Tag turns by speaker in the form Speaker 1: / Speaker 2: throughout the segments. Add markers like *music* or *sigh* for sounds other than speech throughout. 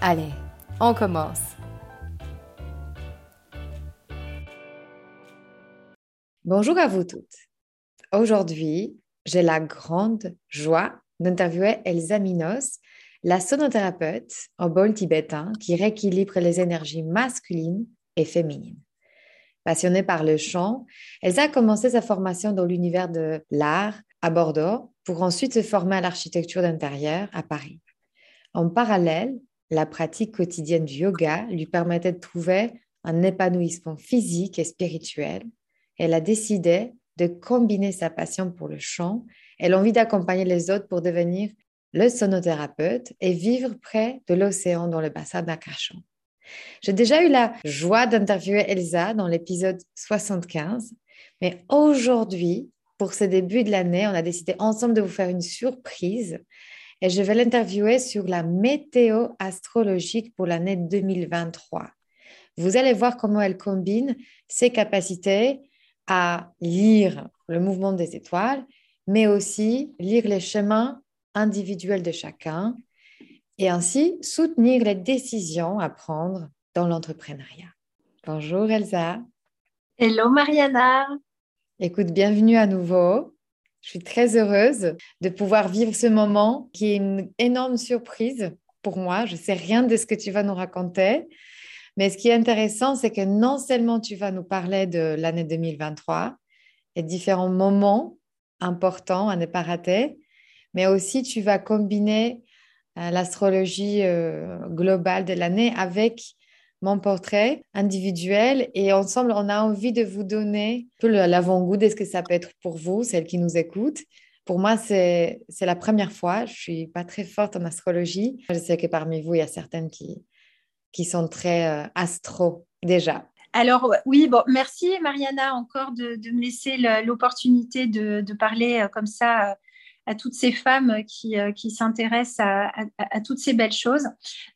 Speaker 1: Allez, on commence. Bonjour à vous toutes. Aujourd'hui, j'ai la grande joie d'interviewer Elsa Minos, la sonothérapeute en bol tibétain qui rééquilibre les énergies masculines et féminines. Passionnée par le chant, Elsa a commencé sa formation dans l'univers de l'art à Bordeaux pour ensuite se former à l'architecture d'intérieur à Paris. En parallèle, la pratique quotidienne du yoga lui permettait de trouver un épanouissement physique et spirituel. Elle a décidé de combiner sa passion pour le chant et l'envie d'accompagner les autres pour devenir le sonothérapeute et vivre près de l'océan dans le bassin d'Arcachon. J'ai déjà eu la joie d'interviewer Elsa dans l'épisode 75, mais aujourd'hui, pour ce début de l'année, on a décidé ensemble de vous faire une surprise et je vais l'interviewer sur la météo astrologique pour l'année 2023. Vous allez voir comment elle combine ses capacités à lire le mouvement des étoiles, mais aussi lire les chemins individuels de chacun et ainsi soutenir les décisions à prendre dans l'entrepreneuriat. Bonjour Elsa.
Speaker 2: Hello Mariana.
Speaker 1: Écoute, bienvenue à nouveau. Je suis très heureuse de pouvoir vivre ce moment qui est une énorme surprise pour moi. Je ne sais rien de ce que tu vas nous raconter. Mais ce qui est intéressant, c'est que non seulement tu vas nous parler de l'année 2023 et différents moments importants à ne pas rater, mais aussi tu vas combiner euh, l'astrologie euh, globale de l'année avec mon portrait individuel et ensemble, on a envie de vous donner l'avant-goût de ce que ça peut être pour vous, celles qui nous écoutent. Pour moi, c'est la première fois. Je suis pas très forte en astrologie. Je sais que parmi vous, il y a certaines qui, qui sont très euh, astro déjà.
Speaker 2: Alors oui, bon, merci Mariana encore de, me laisser l'opportunité de, parler euh, comme ça euh, à toutes ces femmes qui, euh, qui s'intéressent à, à, toutes ces belles choses.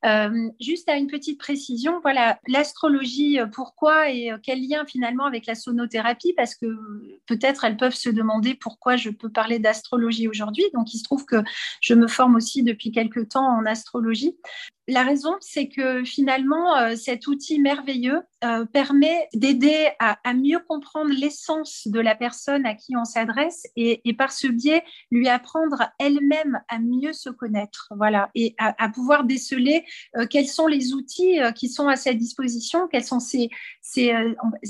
Speaker 2: Euh, juste à une petite précision, voilà, l'astrologie, euh, pourquoi et quel lien finalement avec la sonothérapie? Parce que peut-être elles peuvent se demander pourquoi je peux parler d'astrologie aujourd'hui. Donc il se trouve que je me forme aussi depuis quelques temps en astrologie. La raison, c'est que finalement, cet outil merveilleux permet d'aider à, mieux comprendre l'essence de la personne à qui on s'adresse et, par ce biais, lui apprendre elle-même à mieux se connaître, voilà, et à, pouvoir déceler euh, quels sont les outils qui sont à sa disposition, quelles sont ses,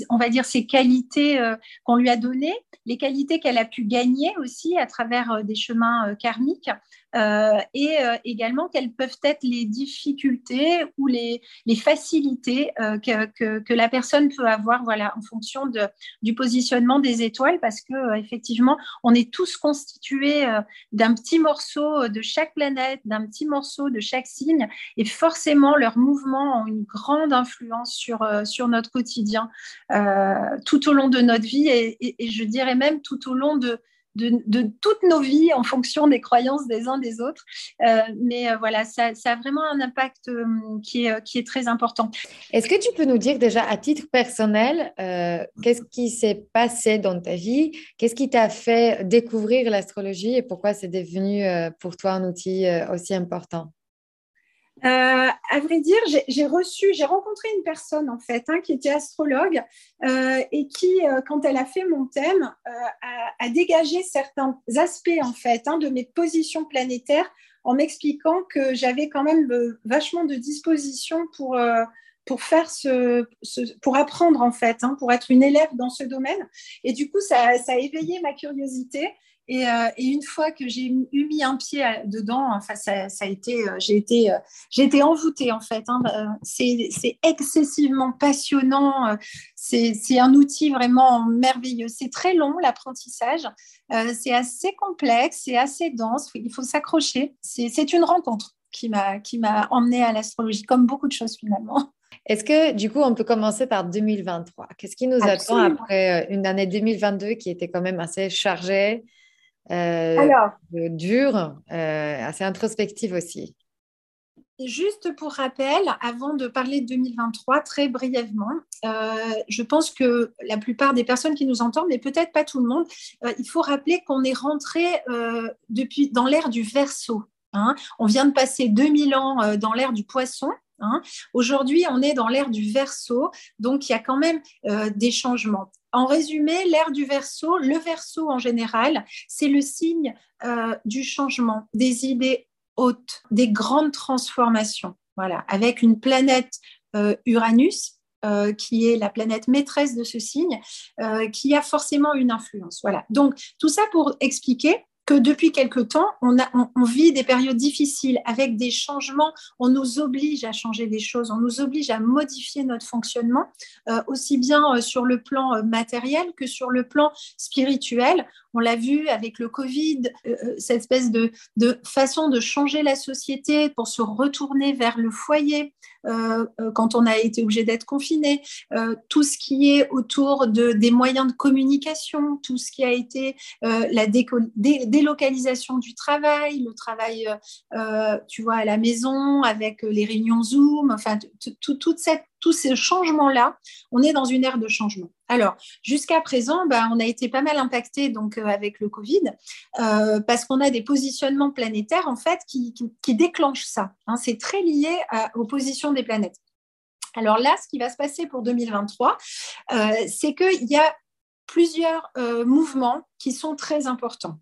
Speaker 2: on va dire, ses qualités qu'on lui a données, les qualités qu'elle a pu gagner aussi à travers des chemins karmiques euh, et euh, également quelles peuvent être les difficultés ou les, facilités euh, que, la personne peut avoir voilà, en fonction du positionnement des étoiles, parce que effectivement, on est tous constitués d'un petit morceau de chaque planète, d'un petit morceau de chaque signe, et forcément, leurs mouvements ont une grande influence sur, sur notre quotidien tout au long de notre vie, et je dirais même tout au long de de, toutes nos vies en fonction des croyances des uns des autres. Euh, mais euh, voilà, ça, a vraiment un impact euh, qui, est, qui est très important.
Speaker 1: Est-ce que tu peux nous dire déjà à titre personnel, qu'est-ce qui s'est passé dans ta vie? Qu'est-ce qui t'a fait découvrir l'astrologie et pourquoi c'est devenu pour toi un outil aussi important?
Speaker 2: Euh, à vrai dire, j'ai rencontré une personne en fait hein, qui était astrologue euh, et qui, euh, quand elle a fait mon thème, a, dégagé certains aspects en fait hein, de mes positions planétaires en m'expliquant que j'avais quand même vachement de disposition pour, pour faire ce, pour apprendre en fait, hein, pour être une élève dans ce domaine. Et du coup, ça a éveillé ma curiosité. Et, euh, et, une fois que j'ai eu mis un pied dedans, enfin, ça, ça a été, euh, j'ai été, euh, j'ai été envoûtée en fait. Hein. C'est excessivement passionnant. C'est un outil vraiment merveilleux. C'est très long l'apprentissage. c'est assez complexe, c'est assez dense. Il faut s'accrocher. C'est une rencontre qui m'a qui m'a emmenée à l'astrologie, comme beaucoup de choses finalement.
Speaker 1: Est-ce que du coup, on peut commencer par 2023 Qu'est-ce qui nous attend après une année 2022 qui était quand même assez chargée? Alors, dure, euh, assez introspective aussi.
Speaker 2: Juste pour rappel, avant de parler de 2023, très brièvement, euh, je pense que la plupart des personnes qui nous entendent, mais peut-être pas tout le monde, il faut rappeler qu'on est rentré depuis dans l'ère du verso. Hein. On vient de passer 2000 ans dans l'ère du poisson. Hein. Aujourd'hui, on est dans l'ère du verso, donc il y a quand même des changements. En résumé, l'ère du verso, le verso en général, c'est le signe euh, du changement, des idées hautes, des grandes transformations. Voilà, avec une planète euh, Uranus euh, qui est la planète maîtresse de ce signe, qui a forcément une influence. Voilà. Donc tout ça pour expliquer que depuis quelque temps, on, vit des périodes difficiles avec des changements. On nous oblige à changer des choses, on nous oblige à modifier notre fonctionnement, euh, aussi bien euh, sur le plan euh, matériel que sur le plan spirituel. On l'a vu avec le Covid, cette espèce de, façon de changer la société pour se retourner vers le foyer quand on a été obligé d'être confiné. tout ce qui est autour de, des moyens de communication, tout ce qui a été la délocalisation du travail, le travail, euh, euh, tu vois, à la maison, avec les réunions Zoom, enfin, tous ces changements-là, on est dans une ère de changement. Alors, jusqu'à présent, bah, on a été pas mal impacté euh, avec le Covid parce qu'on a des positionnements planétaires en fait qui, déclenchent ça. Hein. c'est très lié aux positions des planètes. Alors là, ce qui va se passer pour 2023, c'est qu'il y a plusieurs mouvements qui sont très importants.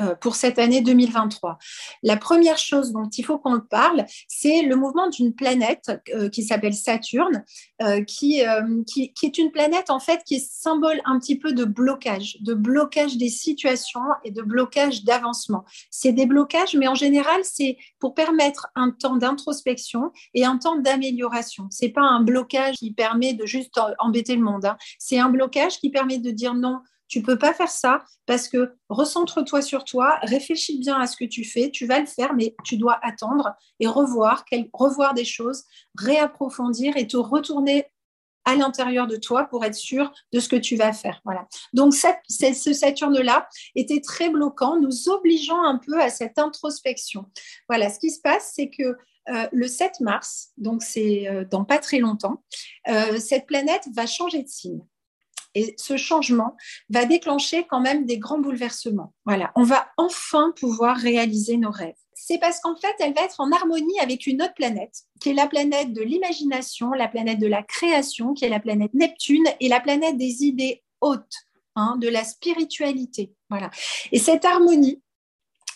Speaker 2: Euh, pour cette année 2023. La première chose dont il faut qu'on parle, c'est le mouvement d'une planète euh, qui s'appelle Saturne, euh, qui, qui, est une planète en fait qui est symbole un petit peu de blocage, de blocage des situations et de blocage d'avancement. C'est des blocages, mais en général, c'est pour permettre un temps d'introspection et un temps d'amélioration. C'est pas un blocage qui permet de juste embêter le monde. Hein. C'est un blocage qui permet de dire non tu peux pas faire ça parce que recentre-toi sur toi, réfléchis bien à ce que tu fais, tu vas le faire, mais tu dois attendre et revoir, revoir des choses, réapprofondir et te retourner à l'intérieur de toi pour être sûr de ce que tu vas faire. Voilà. Donc, ce Saturne-là était très bloquant, nous obligeant un peu à cette introspection. Voilà, ce qui se passe, c'est que euh, le 7 mars, donc c'est euh, dans pas très longtemps, euh, cette planète va changer de signe. Et ce changement va déclencher quand même des grands bouleversements. Voilà, on va enfin pouvoir réaliser nos rêves. C'est parce qu'en fait, elle va être en harmonie avec une autre planète, qui est la planète de l'imagination, la planète de la création, qui est la planète Neptune, et la planète des idées hautes, hein, de la spiritualité. Voilà. Et cette harmonie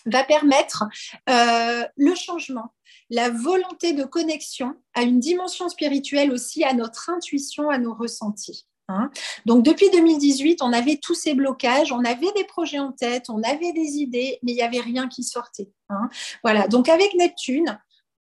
Speaker 2: va permettre euh, le changement, la volonté de connexion à une dimension spirituelle aussi, à notre intuition, à nos ressentis. Hein. Donc depuis 2018, on avait tous ces blocages, on avait des projets en tête, on avait des idées, mais il n'y avait rien qui sortait. Hein. Voilà, donc avec Neptune,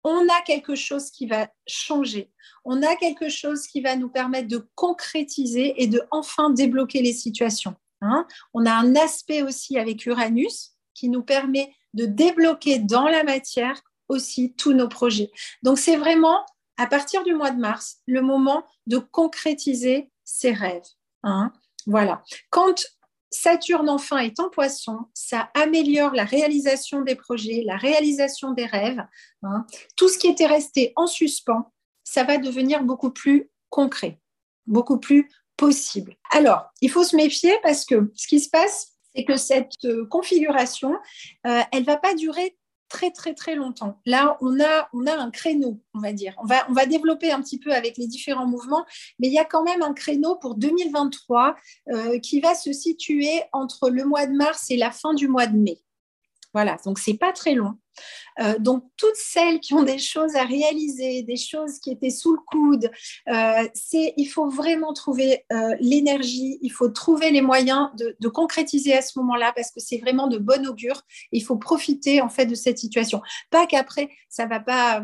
Speaker 2: on a quelque chose qui va changer. On a quelque chose qui va nous permettre de concrétiser et de enfin débloquer les situations. Hein. On a un aspect aussi avec Uranus qui nous permet de débloquer dans la matière aussi tous nos projets. Donc c'est vraiment à partir du mois de mars le moment de concrétiser ses rêves. Hein. Voilà. Quand Saturne enfin est en poisson, ça améliore la réalisation des projets, la réalisation des rêves. Hein. Tout ce qui était resté en suspens, ça va devenir beaucoup plus concret, beaucoup plus possible. Alors, il faut se méfier parce que ce qui se passe, c'est que cette euh, configuration, euh, elle ne va pas durer très très très longtemps. Là, on a, on a un créneau, on va dire. On va, développer un petit peu avec les différents mouvements, mais il y a quand même un créneau pour 2023 euh, qui va se situer entre le mois de mars et la fin du mois de mai. Voilà, donc c'est pas très long. Euh, donc, toutes celles qui ont des choses à réaliser, des choses qui étaient sous le coude, euh, c'est, il faut vraiment trouver euh, l'énergie, il faut trouver les moyens de, de concrétiser à ce moment-là parce que c'est vraiment de bon augure. Il faut profiter en fait de cette situation. Pas qu'après, ça va pas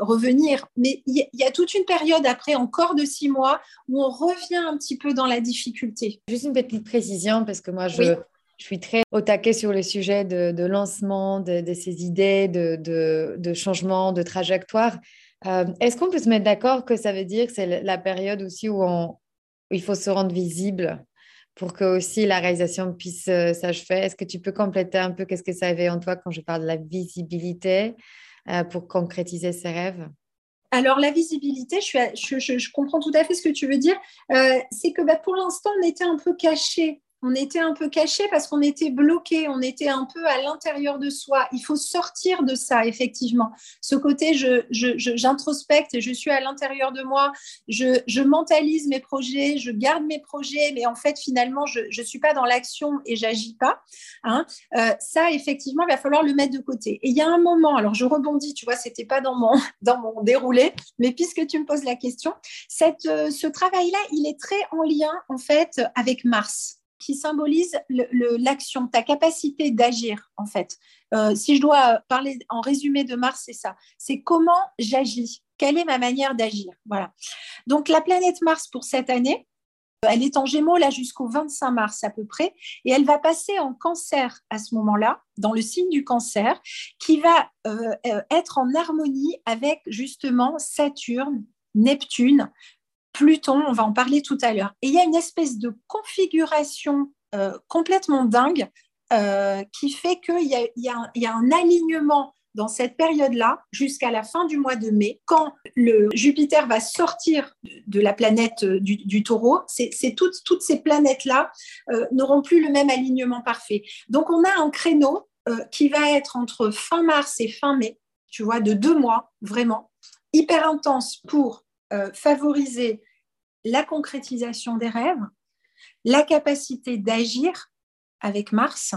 Speaker 2: revenir, mais il y, y, a toute une période après, encore de six mois, où on revient un petit peu dans la difficulté.
Speaker 1: Juste une petite précision parce que moi, je, je suis très au taquet sur le sujet de, lancement, de, ces idées, de, changement, de trajectoire. Euh, est-ce qu'on peut se mettre d'accord que ça veut dire que c'est la période aussi où, il faut se rendre visible pour que aussi la réalisation puisse euh, s'achever? Est-ce que tu peux compléter un peu qu'est-ce que ça avait en toi quand je parle de la visibilité euh, pour concrétiser ses rêves?
Speaker 2: Alors, la visibilité, je, je, comprends tout à fait ce que tu veux dire. c'est que bah, pour l'instant, on était un peu caché on était un peu caché parce qu'on était bloqué, on était un peu à l'intérieur de soi. Il faut sortir de ça, effectivement. Ce côté, j'introspecte je, et je suis à l'intérieur de moi, je, mentalise mes projets, je garde mes projets, mais en fait, finalement, je ne suis pas dans l'action et j'agis pas. Hein. Euh, ça, effectivement, il va falloir le mettre de côté. Et il y a un moment, alors je rebondis, tu vois, c'était pas dans mon, *laughs* déroulé, mais puisque tu me poses la question, euh, ce travail-là, il est très en lien, en fait, avec Mars qui symbolise l'action, ta capacité d'agir, en fait. Euh, si je dois parler en résumé de Mars, c'est ça. C'est comment j'agis. Quelle est ma manière d'agir Voilà. Donc, la planète Mars pour cette année, elle est en Gémeaux là jusqu'au 25 mars à peu près, et elle va passer en Cancer à ce moment-là, dans le signe du Cancer, qui va euh, euh, être en harmonie avec justement Saturne, Neptune, Pluton, on va en parler tout à l'heure. Et il y a une espèce de configuration euh, complètement dingue euh, qui fait qu'il y, a, un alignement dans cette période-là jusqu'à la fin du mois de mai, quand le Jupiter va sortir de la planète euh, du, taureau, toutes, ces planètes-là n'auront plus le même alignement parfait. Donc on a un créneau qui va être entre fin mars et fin mai, tu vois, de deux mois, vraiment, hyper intense pour euh, favoriser la concrétisation des rêves, la capacité d'agir avec Mars,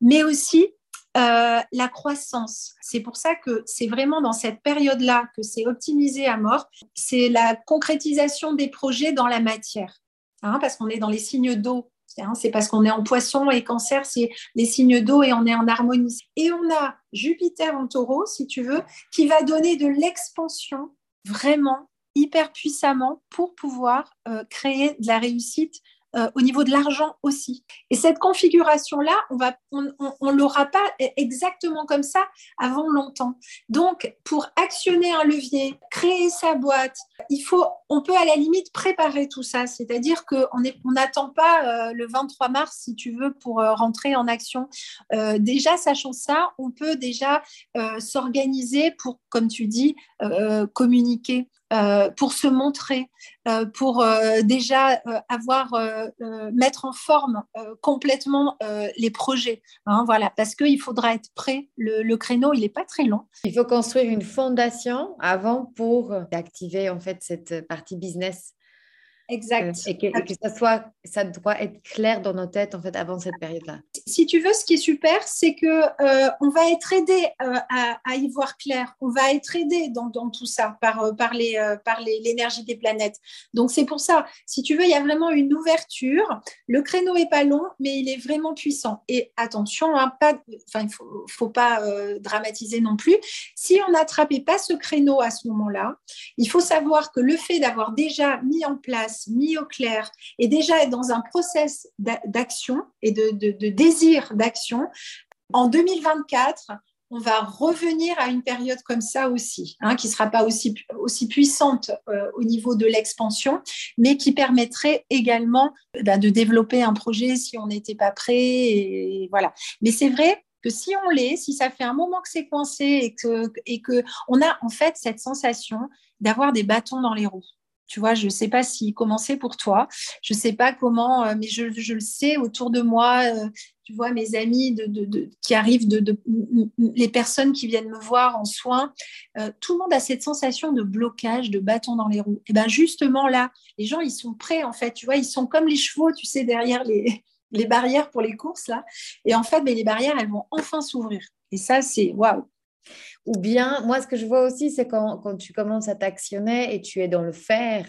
Speaker 2: mais aussi euh, la croissance. C'est pour ça que c'est vraiment dans cette période-là que c'est optimisé à mort. C'est la concrétisation des projets dans la matière, hein, parce qu'on est dans les signes d'eau. Hein, c'est parce qu'on est en poisson et cancer, c'est les signes d'eau et on est en harmonie. Et on a Jupiter en taureau, si tu veux, qui va donner de l'expansion vraiment hyper puissamment pour pouvoir euh, créer de la réussite euh, au niveau de l'argent aussi. Et cette configuration-là, on va, on, on, l'aura pas exactement comme ça avant longtemps. Donc, pour actionner un levier, créer sa boîte, il faut, on peut à la limite préparer tout ça. C'est-à-dire qu'on on n'attend pas euh, le 23 mars, si tu veux, pour rentrer en action. déjà, sachant ça, on peut déjà s'organiser pour, comme tu dis, communiquer. Euh, pour se montrer, euh, pour euh, déjà avoir mettre en forme complètement les projets. Hein, voilà, parce qu'il faudra être prêt. Le, créneau, il n'est pas très long.
Speaker 1: Il faut construire une fondation avant pour activer en fait cette partie business.
Speaker 2: Exact.
Speaker 1: Euh, et, que, ça soit, ça doit être clair dans nos têtes en fait avant cette période-là.
Speaker 2: Si tu veux, ce qui est super, c'est que euh, on va être aidé euh, à, y voir clair. On va être aidé dans, dans, tout ça par par les par l'énergie des planètes. Donc c'est pour ça. Si tu veux, il y a vraiment une ouverture. Le créneau est pas long, mais il est vraiment puissant. Et attention, hein, pas, enfin il faut faut pas dramatiser non plus. Si on n'attrapait pas ce créneau à ce moment-là, il faut savoir que le fait d'avoir déjà mis en place mis au clair et déjà dans un process d'action et de, désir d'action, en 2024, on va revenir à une période comme ça aussi, hein, qui ne sera pas aussi, puissante euh, au niveau de l'expansion, mais qui permettrait également bah, de développer un projet si on n'était pas prêt. Voilà. Mais c'est vrai que si on l'est, si ça fait un moment que c'est coincé et que, et que a en fait cette sensation d'avoir des bâtons dans les roues. Tu vois, je ne sais pas s'il commençait pour toi. Je ne sais pas comment, euh, mais je, le sais autour de moi. Euh, tu vois, mes amis qui arrivent, les personnes qui viennent me voir en soins, euh, tout le monde a cette sensation de blocage, de bâton dans les roues. Et bien justement là, les gens, ils sont prêts en fait. Tu vois, ils sont comme les chevaux, tu sais, derrière les, *laughs* les barrières pour les courses là. Et en fait, mais ben, les barrières, elles vont enfin s'ouvrir. Et ça, c'est waouh.
Speaker 1: Ou bien, moi, ce que je vois aussi, c'est quand, tu commences à t'actionner et tu es dans le faire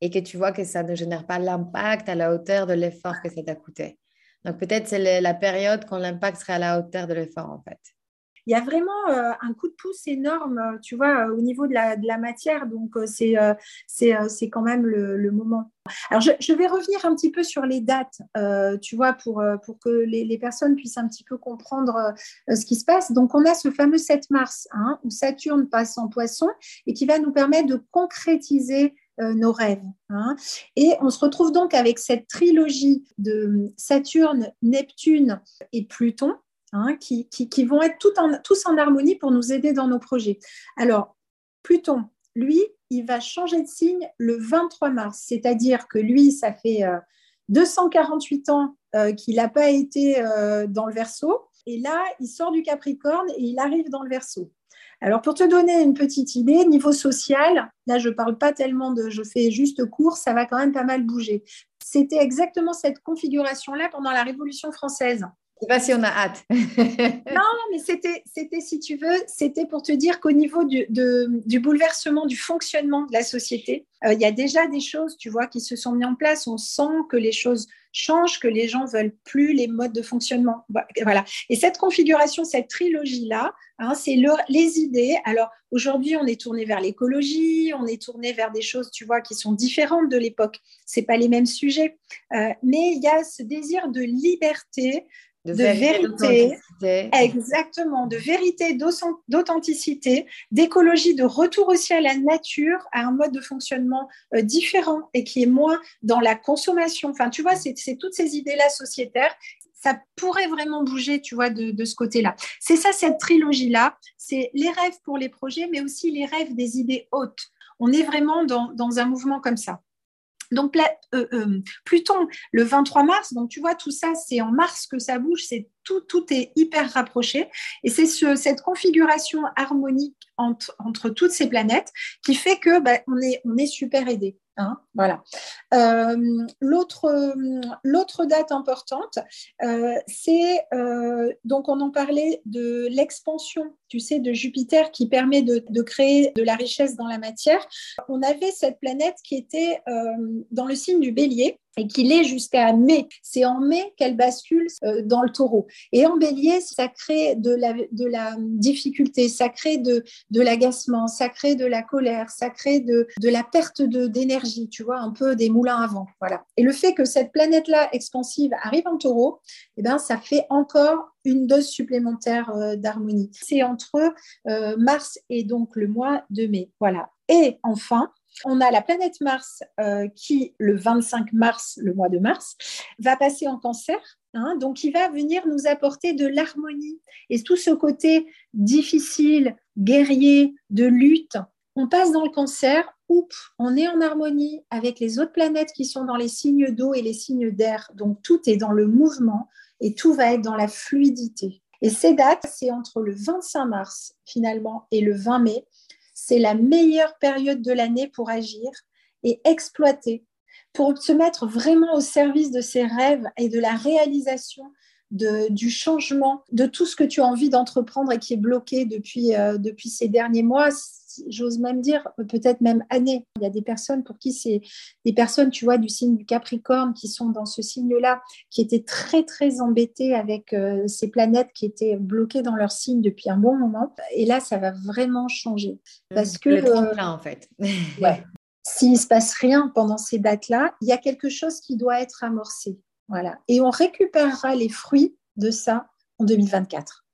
Speaker 1: et que tu vois que ça ne génère pas l'impact à la hauteur de l'effort que ça t'a coûté. Donc, peut-être c'est la période quand l'impact serait à la hauteur de l'effort, en fait
Speaker 2: il y a vraiment euh, un coup de pouce énorme, tu vois, au niveau de la, matière. Donc, euh, c'est euh, c'est quand même le, moment. Alors, je, vais revenir un petit peu sur les dates, tu vois, pour, pour que les, les, personnes puissent un petit peu comprendre ce qui se passe. Donc, on a ce fameux 7 mars, hein, où Saturne passe en poisson et qui va nous permettre de concrétiser nos rêves. Hein. Et on se retrouve donc avec cette trilogie de Saturne, Neptune et Pluton Hein, qui, vont être tous en harmonie pour nous aider dans nos projets. Alors, Pluton, lui, il va changer de signe le 23 mars, c'est-à-dire que lui, ça fait 248 euh, ans euh, qu'il n'a pas été euh, dans le verso, et là, il sort du Capricorne et il arrive dans le verso. Alors, pour te donner une petite idée, niveau social, là, je ne parle pas tellement de je fais juste cours, ça va quand même pas mal bouger. C'était exactement cette configuration-là pendant la Révolution française
Speaker 1: sais pas si on a hâte. *laughs*
Speaker 2: non, mais c'était, si tu veux, c'était pour te dire qu'au niveau du, bouleversement du fonctionnement de la société, euh, il y a déjà des choses, tu vois, qui se sont mises en place. On sent que les choses changent, que les gens veulent plus les modes de fonctionnement. Voilà. Et cette configuration, cette trilogie-là, hein, c'est les idées. Alors aujourd'hui, on est tourné vers l'écologie, on est tourné vers des choses, tu vois, qui sont différentes de l'époque. C'est pas les mêmes sujets, euh, mais il y a ce désir de liberté, de, vérité, exactement, de vérité, d'authenticité, d'écologie, de retour aussi à la nature, à un mode de fonctionnement euh, différent et qui est moins dans la consommation. Enfin, tu vois, c'est toutes ces idées-là sociétaires. Ça pourrait vraiment bouger, tu vois, de, ce côté-là. C'est ça, cette trilogie-là. C'est les rêves pour les projets, mais aussi les rêves des idées hautes. On est vraiment dans un mouvement comme ça. Donc, euh, euh, Pluton, le 23 mars, donc tu vois, tout ça, c'est en mars que ça bouge, c'est tout, tout est hyper rapproché. Et c'est cette configuration harmonique entre, entre, toutes ces planètes qui fait que bah, on, est, on est super aidé. Hein, voilà. Euh, l'autre date importante, euh, c'est euh, donc on en parlait de l'expansion, tu sais, de Jupiter qui permet de, de, créer de la richesse dans la matière. On avait cette planète qui était dans le signe du Bélier et qu'il est jusqu'à mai. C'est en mai qu'elle bascule euh, dans le taureau. Et en bélier, ça crée de la, de la difficulté, ça crée de, de l'agacement, ça crée de la colère, ça crée de, de la perte d'énergie, tu vois, un peu des moulins à vent. Voilà. Et le fait que cette planète-là expansive arrive en taureau, eh ben, ça fait encore une dose supplémentaire euh, d'harmonie. C'est entre euh, mars et donc le mois de mai. Voilà. Et enfin, on a la planète Mars euh, qui, le 25 mars, le mois de mars, va passer en cancer. Hein. donc, il va venir nous apporter de l'harmonie. Et tout ce côté difficile, guerrier, de lutte, on passe dans le cancer, oups, on est en harmonie avec les autres planètes qui sont dans les signes d'eau et les signes d'air. Donc, tout est dans le mouvement et tout va être dans la fluidité. Et ces dates, c'est entre le 25 mars finalement et le 20 mai c'est la meilleure période de l'année pour agir et exploiter, pour se mettre vraiment au service de ses rêves et de la réalisation du changement, de tout ce que tu as envie d'entreprendre et qui est bloqué depuis, euh, depuis ces derniers mois, j'ose même dire peut-être même années. Il y a des personnes pour qui c'est des personnes, tu vois, du signe du Capricorne qui sont dans ce signe-là, qui étaient très très embêtées avec euh, ces planètes qui étaient bloquées dans leur signe depuis un bon moment. Et là, ça va vraiment changer
Speaker 1: mmh, parce que le euh, en fait. *laughs*
Speaker 2: ouais. S'il se passe rien pendant ces dates-là, il y a quelque chose qui doit être amorcé. Voilà. Et on récupérera les fruits de ça en 2024.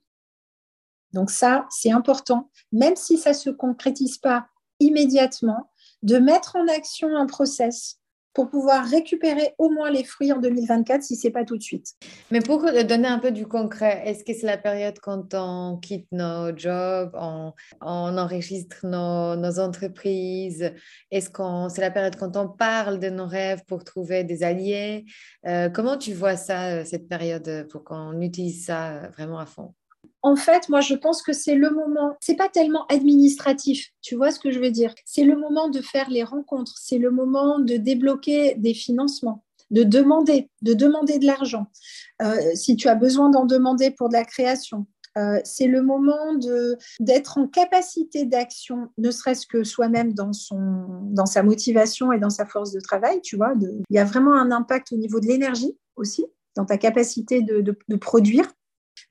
Speaker 2: Donc ça, c'est important, même si ça ne se concrétise pas immédiatement, de mettre en action un process pour pouvoir récupérer au moins les fruits en 2024 si ce n'est pas tout de suite.
Speaker 1: Mais pour donner un peu du concret, est-ce que c'est la période quand on quitte nos jobs, on, enregistre nos, entreprises? Est-ce que c'est la période quand on parle de nos rêves pour trouver des alliés? Euh, Comment tu vois ça, euh, cette période, pour qu'on utilise ça euh, vraiment à fond?
Speaker 2: En fait, moi, je pense que c'est le moment, c'est pas tellement administratif, tu vois ce que je veux dire C'est le moment de faire les rencontres, c'est le moment de débloquer des financements, de demander, de demander de l'argent. Euh, si tu as besoin d'en demander pour de la création, Euh, c'est le moment d'être en capacité d'action, ne serait-ce que soi-même dans, dans sa motivation et dans sa force de travail, tu vois. il y a vraiment un impact au niveau de l'énergie aussi, dans ta capacité de, produire.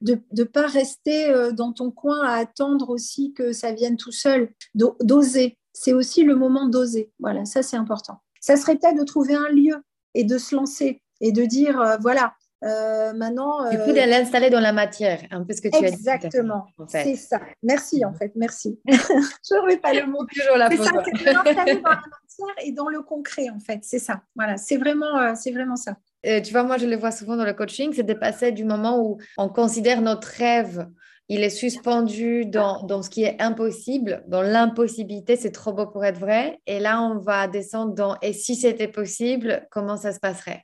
Speaker 2: De ne pas rester euh, dans ton coin à attendre aussi que ça vienne tout seul, d'oser. C'est aussi le moment d'oser. Voilà, ça c'est important. Ça serait peut-être de trouver un lieu et de se lancer et de dire, euh, voilà, euh, maintenant.
Speaker 1: Du coup, d'aller l'installer dans la matière, un peu ce que tu
Speaker 2: as dit. Exactement, c'est ça. Merci, en fait, merci. *laughs* je ne remets pas le mot. *laughs*
Speaker 1: Toujours la C'est ça,
Speaker 2: c'est l'installer dans la matière et dans le concret, en fait. C'est ça. Voilà, c'est vraiment, euh, c'est vraiment ça.
Speaker 1: Tu vois, moi, je le vois souvent dans le coaching, c'est de passer du moment où on considère notre rêve il est suspendu dans, dans, ce qui est impossible, dans l'impossibilité, c'est trop beau pour être vrai. Et là, on va descendre dans et si c'était possible, comment ça se passerait?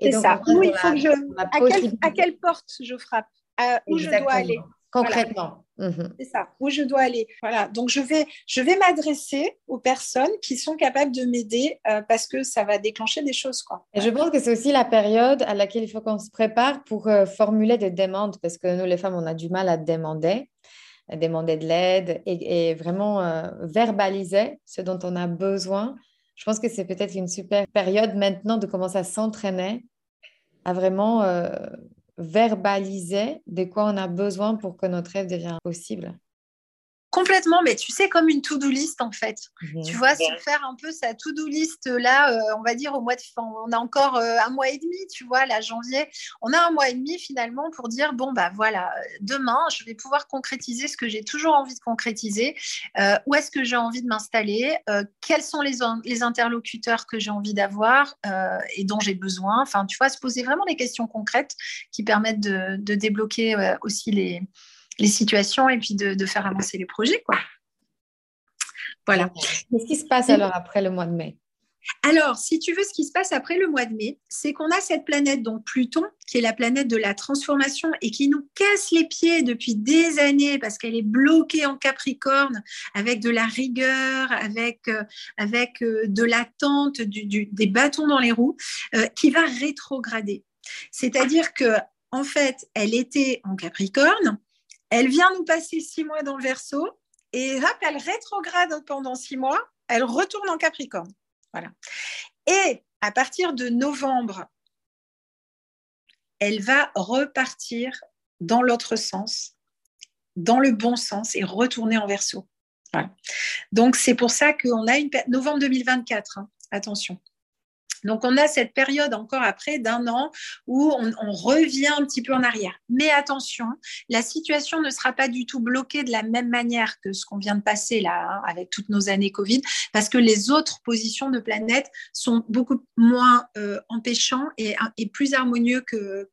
Speaker 2: C'est ça. Où il faut que je... à, quelle, porte je frappe? Où je dois aller?
Speaker 1: Concrètement.
Speaker 2: Mhm. C'est ça, où je dois aller. Voilà, donc je vais, je vais m'adresser aux personnes qui sont capables de m'aider euh, parce que ça va déclencher des choses. Quoi.
Speaker 1: Et je pense que c'est aussi la période à laquelle il faut qu'on se prépare pour euh, formuler des demandes parce que nous, les femmes, on a du mal à demander, à demander de l'aide et, vraiment euh, verbaliser ce dont on a besoin je pense que c'est peut-être une super période maintenant de commencer à s'entraîner, à vraiment verbaliser de quoi on a besoin pour que notre rêve devienne possible.
Speaker 2: Complètement, mais tu sais, comme une to-do list en fait. Mhm. Tu vois, se faire un peu sa to-do list là, euh, on va dire au mois de fin. On a encore euh, un mois et demi, tu vois, là, janvier. On a un mois et demi finalement pour dire bon, bah voilà, demain, je vais pouvoir concrétiser ce que j'ai toujours envie de concrétiser. Euh, où est-ce que j'ai envie de m'installer? Quels sont les, les, interlocuteurs que j'ai envie d'avoir et dont j'ai besoin? Enfin, tu vois, se poser vraiment des questions concrètes qui permettent de, de débloquer aussi les les situations et puis de, faire avancer les projets. Quoi.
Speaker 1: Voilà. Qu'est-ce qui se passe alors après le mois de mai?
Speaker 2: Alors, si tu veux, ce qui se passe après le mois de mai, c'est qu'on a cette planète, donc Pluton, qui est la planète de la transformation et qui nous casse les pieds depuis des années parce qu'elle est bloquée en Capricorne avec de la rigueur, avec, euh, avec euh, de l'attente, du, des bâtons dans les roues, euh, qui va rétrograder. C'est-à-dire que, en fait, elle était en Capricorne, elle vient nous passer six mois dans le verso et hop, elle rétrograde pendant six mois, elle retourne en Capricorne. Et à partir de novembre, elle va repartir dans l'autre sens, dans le bon sens et retourner en verso. Donc c'est pour ça qu'on a une novembre 2024. Hein. attention. Donc, on a cette période encore après d'un an où on, revient un petit peu en arrière. Mais attention, la situation ne sera pas du tout bloquée de la même manière que ce qu'on vient de passer là, hein, avec toutes nos années Covid, parce que les autres positions de planète sont beaucoup moins euh, empêchants et, plus harmonieux que,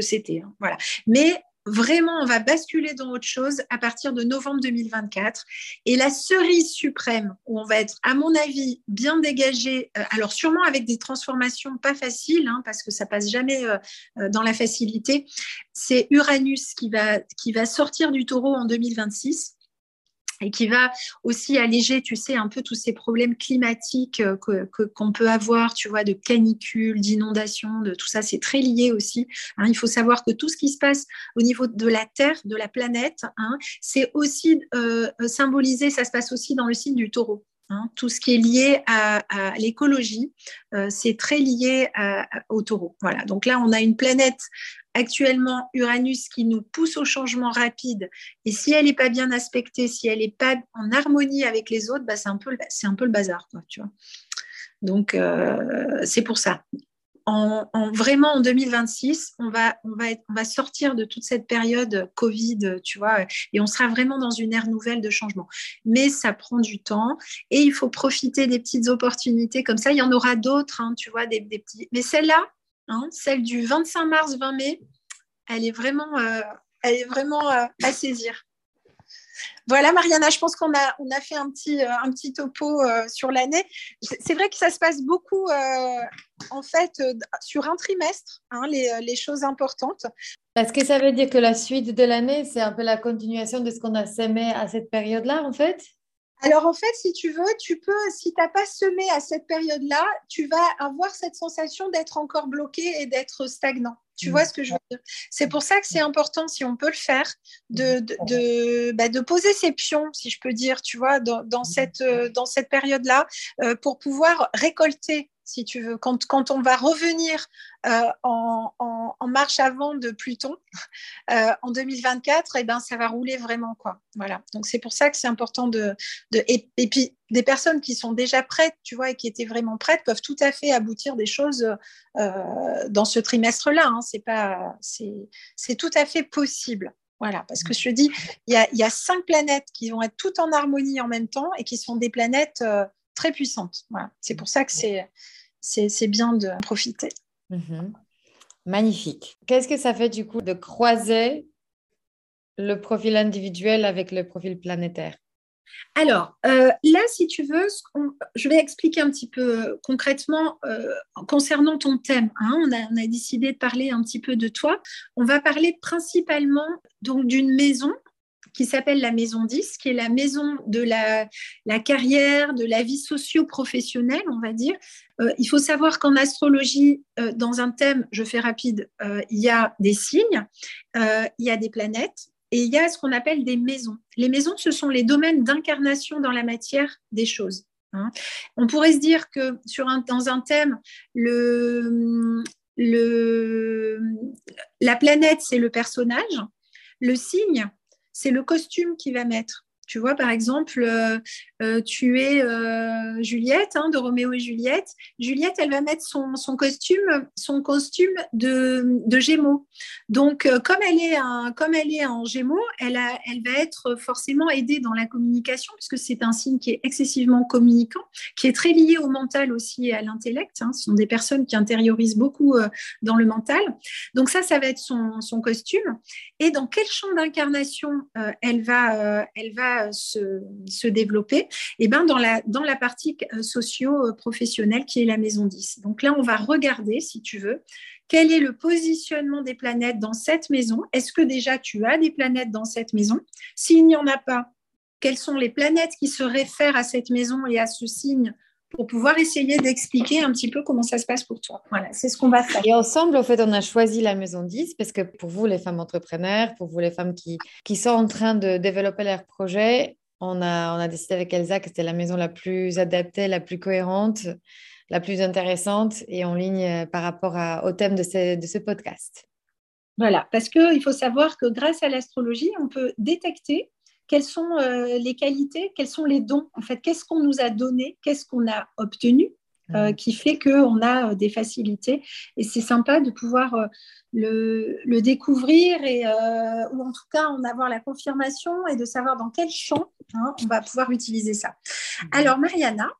Speaker 2: c'était. Hein. voilà. Mais vraiment, on va basculer dans autre chose à partir de novembre 2024. Et la cerise suprême, où on va être, à mon avis, bien dégagé, euh, alors sûrement avec des transformations pas faciles, hein, parce que ça passe jamais euh, euh, dans la facilité, c'est Uranus qui va, qui va sortir du taureau en 2026 et qui va aussi alléger, tu sais, un peu tous ces problèmes climatiques euh, que, qu'on peut avoir, tu vois, de canicule, d'inondation, de tout ça, c'est très lié aussi. Hein. Il faut savoir que tout ce qui se passe au niveau de la Terre, de la planète, hein, c'est aussi euh, symbolisé, ça se passe aussi dans le signe du taureau. Hein. tout ce qui est lié à, l'écologie, euh, c'est très lié au taureau. Voilà. Donc là, on a une planète actuellement Uranus qui nous pousse au changement rapide, et si elle n'est pas bien aspectée, si elle n'est pas en harmonie avec les autres, bah, c'est un, peu, le bazar. Donc, euh, c'est pour ça. En, vraiment en 2026, on va, sortir de toute cette période Covid, tu vois, et on sera vraiment dans une ère nouvelle de changement. Mais ça prend du temps et il faut profiter des petites opportunités comme ça. Il y en aura d'autres, hein, tu vois, des, des petits. Mais celle-là, Hein, celle du 25 mars 20 mai, elle est vraiment, euh, elle est vraiment euh, à saisir. Voilà, Mariana, je pense qu'on a, on a fait un petit, euh, un petit topo sur l'année. C'est vrai que ça se passe beaucoup, en fait, sur un trimestre, hein, les, les, choses importantes.
Speaker 1: Est-ce que ça veut dire que la suite de l'année, c'est un peu la continuation de ce qu'on a sémé à cette période-là, en fait?
Speaker 2: Alors en fait, si tu veux, tu peux, si tu n'as pas semé à cette période-là, tu vas avoir cette sensation d'être encore bloqué et d'être stagnant. Tu vois mm. ce que je veux dire? C'est pour ça que c'est important, si on peut le faire, de, de, de, bah, poser ses pions, si je peux dire, tu vois, dans, dans mm. cette, euh, dans cette période-là, euh, pour pouvoir récolter si tu veux. Quand, quand on va revenir euh, en, marche avant de Pluton *laughs* euh, en 2024, et eh ben, ça va rouler vraiment. Quoi. Voilà. Donc, c'est pour ça que c'est important de. et, puis, des personnes qui sont déjà prêtes, tu vois, et qui étaient vraiment prêtes, peuvent tout à fait aboutir des choses euh, dans ce trimestre-là. Hein. C'est, pas, c'est, tout à fait possible. Voilà, parce que je dis, il y a, cinq planètes qui vont être toutes en harmonie en même temps et qui sont des planètes très puissante. Voilà. C'est pour ça que c'est, c'est, bien de profiter.
Speaker 1: Mhm. Magnifique. Qu'est-ce que ça fait du coup de croiser le profil individuel avec le profil planétaire?
Speaker 2: Alors, euh, là, si tu veux, je vais expliquer un petit peu concrètement euh, concernant ton thème. Hein. on, a, on, a, décidé de parler un petit peu de toi. On va parler principalement donc d'une maison qui s'appelle la Maison 10, qui est la maison de la, carrière, de la vie socio-professionnelle, on va dire. Euh, il faut savoir qu'en astrologie, euh, dans un thème, je fais rapide, euh, il y a des signes, il y a des planètes, et il y a ce qu'on appelle des maisons. Les maisons, ce sont les domaines d'incarnation dans la matière des choses. Hein. On pourrait se dire que dans un thème, la planète, c'est le personnage, le signe, c'est le costume qu'il va mettre. Tu vois, par exemple, euh, euh, tu es euh, Juliette hein, de Roméo et Juliette. Juliette, elle va mettre son, costume, son costume de, Gémeaux. Donc, comme elle est comme elle est en Gémeaux, elle, elle va être forcément aidée dans la communication puisque c'est un signe qui est excessivement communicant, qui est très lié au mental aussi et à l'intellect. Hein. Ce sont des personnes qui intériorisent beaucoup dans le mental. Donc ça, ça va être son, son costume. Et dans quel champ d'incarnation elle va, elle va se, développer eh ben dans, la, dans la partie euh, socio-professionnelle qui est la maison 10. Donc là, on va regarder, si tu veux, quel est le positionnement des planètes dans cette maison. Est-ce que déjà tu as des planètes dans cette maison? S'il n'y en a pas, quelles sont les planètes qui se réfèrent à cette maison et à ce signe pour pouvoir essayer d'expliquer un petit peu comment ça se passe pour toi. Voilà, c'est ce qu'on va faire.
Speaker 1: Et ensemble, au fait, on a choisi la Maison 10 parce que pour vous, les femmes entrepreneurs, pour vous, les femmes qui, qui sont en train de développer leur projet, on a, on a décidé avec Elsa que c'était la maison la plus adaptée, la plus cohérente, la plus intéressante et en ligne euh, par rapport au thème de ce, de ce podcast.
Speaker 2: Voilà, parce qu'il faut savoir que grâce à l'astrologie, on peut détecter quelles sont euh, les qualités, quels sont les dons, en fait, qu'est-ce qu'on nous a donné, qu'est-ce qu'on a obtenu, euh, mmh. qui fait qu'on a euh, des facilités. Et c'est sympa de pouvoir le, découvrir et, ou en tout cas en avoir la confirmation et de savoir dans quel champ hein, on va pouvoir utiliser ça. Mmh. Alors, Mariana,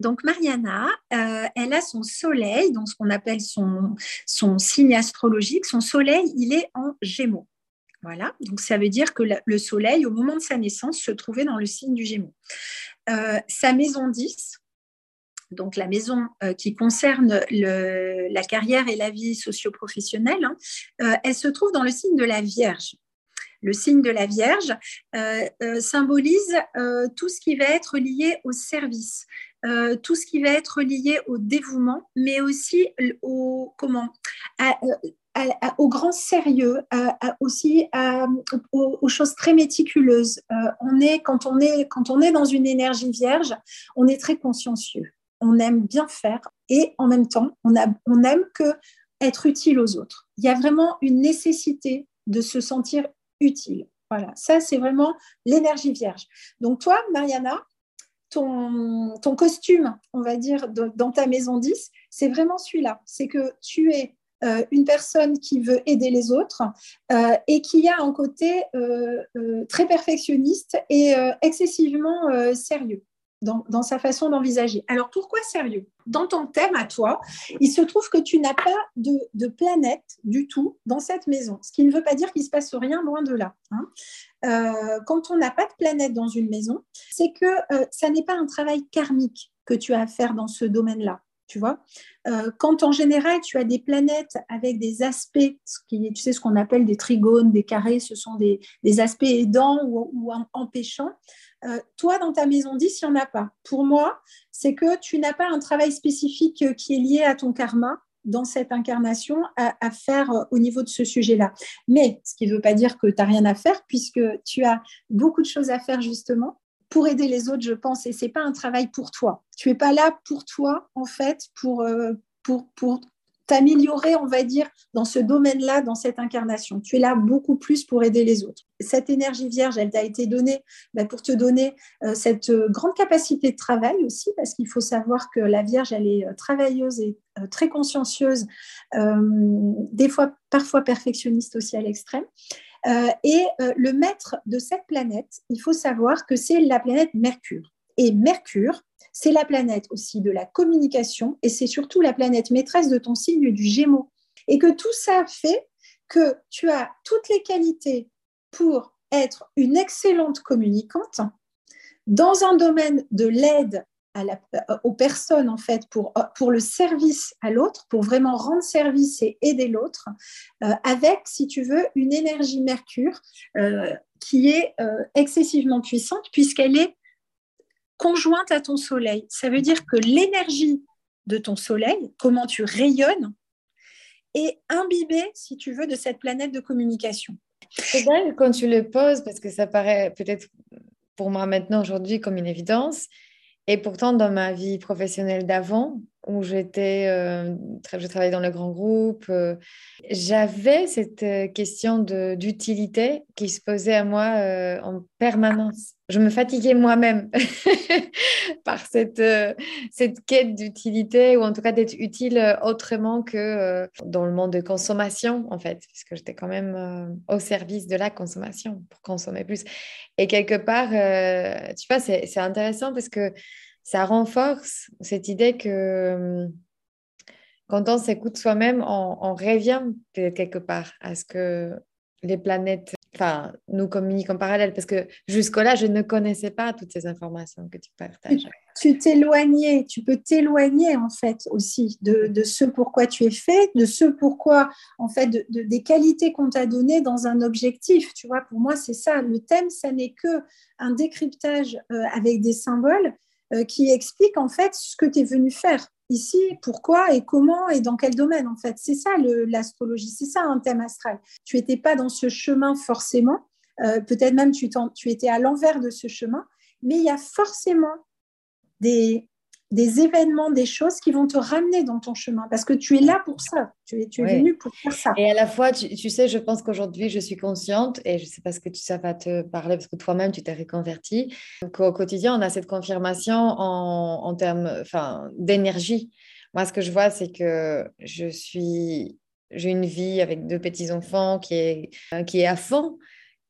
Speaker 2: donc Mariana, elle a son soleil, donc ce qu'on appelle son, son signe astrologique. Son soleil, il est en gémeaux. Voilà, donc ça veut dire que le Soleil, au moment de sa naissance, se trouvait dans le signe du Gémeaux. Euh, sa maison 10, donc la maison euh, qui concerne la carrière et la vie socio-professionnelle, hein, euh, elle se trouve dans le signe de la Vierge. Le signe de la Vierge symbolise tout ce qui va être lié au service, tout ce qui va être lié au dévouement, mais aussi au comment au grand sérieux, aussi aux, choses très méticuleuses. Euh, on est, quand, on est, quand on est dans une énergie vierge, on est très consciencieux. On aime bien faire et en même temps, on, a, aime que être utile aux autres. Il y a vraiment une nécessité de se sentir utile. Voilà, ça c'est vraiment l'énergie vierge. Donc toi, Mariana, ton costume, on va dire, dans ta maison 10, c'est vraiment celui-là. C'est que tu es euh, une personne qui veut aider les autres euh, et qui a un côté euh, très perfectionniste et excessivement sérieux. Dans, sa façon d'envisager. Alors pourquoi sérieux? Dans ton thème à toi, il se trouve que tu n'as pas de, planète du tout dans cette maison, ce qui ne veut pas dire qu'il se passe rien loin de là. Hein. quand on n'a pas de planète dans une maison, c'est que ça n'est pas un travail karmique que tu as à faire dans ce domaine-là tu vois. Euh, quand en général, tu as des planètes avec des aspects, tu sais ce qu'on appelle des trigones, des carrés, ce sont des, aspects aidants ou, empêchants, euh, toi, dans ta maison 10, il n'y en a pas. Pour moi, c'est que tu n'as pas un travail spécifique euh, qui est lié à ton karma dans cette incarnation à, faire au niveau de ce sujet-là. Mais ce qui ne veut pas dire que tu n'as rien à faire, puisque tu as beaucoup de choses à faire justement pour aider les autres, je pense, et ce n'est pas un travail pour toi. Tu n'es pas là pour toi, en fait, pour, pour, pour t'améliorer, on va dire, dans ce domaine-là, dans cette incarnation. Tu es là beaucoup plus pour aider les autres. Cette énergie vierge, elle t'a été donnée bah, pour te donner euh, cette euh, grande capacité de travail aussi, parce qu'il faut savoir que la vierge, elle est euh, travailleuse et très consciencieuse, des fois, parfois perfectionniste aussi à l'extrême. Et le maître de cette planète, il faut savoir que c'est la planète Mercure. Et Mercure, c'est la planète aussi de la communication et c'est surtout la planète maîtresse de ton signe du Gémeaux. Et que tout ça fait que tu as toutes les qualités pour être une excellente communicante dans un domaine de l'aide aux personnes en fait pour, pour le service à l'autre, pour vraiment rendre service et aider l'autre, euh, avec, si tu veux, une énergie Mercure euh, qui est euh, excessivement puissante puisqu'elle est conjointe à ton soleil. Ça veut dire que l'énergie de ton soleil, comment tu rayonnes, est imbibée, si tu veux, de cette planète de communication.
Speaker 1: C'est dingue quand tu le poses, parce que ça paraît peut-être pour moi maintenant, aujourd'hui, comme une évidence. Et pourtant, dans ma vie professionnelle d'avant, où j'étais, euh, je travaillais dans le grand groupe, euh, j'avais cette euh, question d'utilité qui se posait à moi en permanence. Je me fatiguais moi-même *laughs* par cette, cette quête d'utilité, ou en tout cas d'être utile autrement que dans le monde de consommation, en fait, puisque j'étais quand même au service de la consommation pour consommer plus. Et quelque part, tu vois, c'est intéressant parce que ça renforce cette idée que quand on s'écoute soi-même, on, revient quelque part à ce que les planètes nous communiquent en parallèle. Parce que jusque-là, je ne connaissais pas toutes ces informations que tu partages.
Speaker 2: Tu t'éloignais, tu peux t'éloigner en fait aussi de, de, ce pourquoi tu es fait, de ce pourquoi, en fait, de, des qualités qu'on t'a données dans un objectif. Tu vois, pour moi, c'est ça. Le thème, ça n'est que un décryptage euh, avec des symboles euh, qui explique en fait ce que tu es venu faire ici, pourquoi et comment et dans quel domaine en fait. C'est ça l'astrologie, c'est ça un thème astral. Tu n'étais pas dans ce chemin forcément, euh, peut-être même tu, tu étais à l'envers de ce chemin, mais il y a forcément des, des événements, des choses qui vont te ramener dans ton chemin parce que tu es là pour ça. Tu es, tu es venu pour faire ça.
Speaker 1: Et à la fois, tu, sais, je pense qu'aujourd'hui, je suis consciente et je ne sais pas ce que tu, ça va te parler parce que toi-même, tu t'es reconverti. Au quotidien, on a cette confirmation en, en termes enfin, d'énergie. Moi, ce que je vois, c'est que je suis, j'ai une vie avec deux petits-enfants qui est, qui est à fond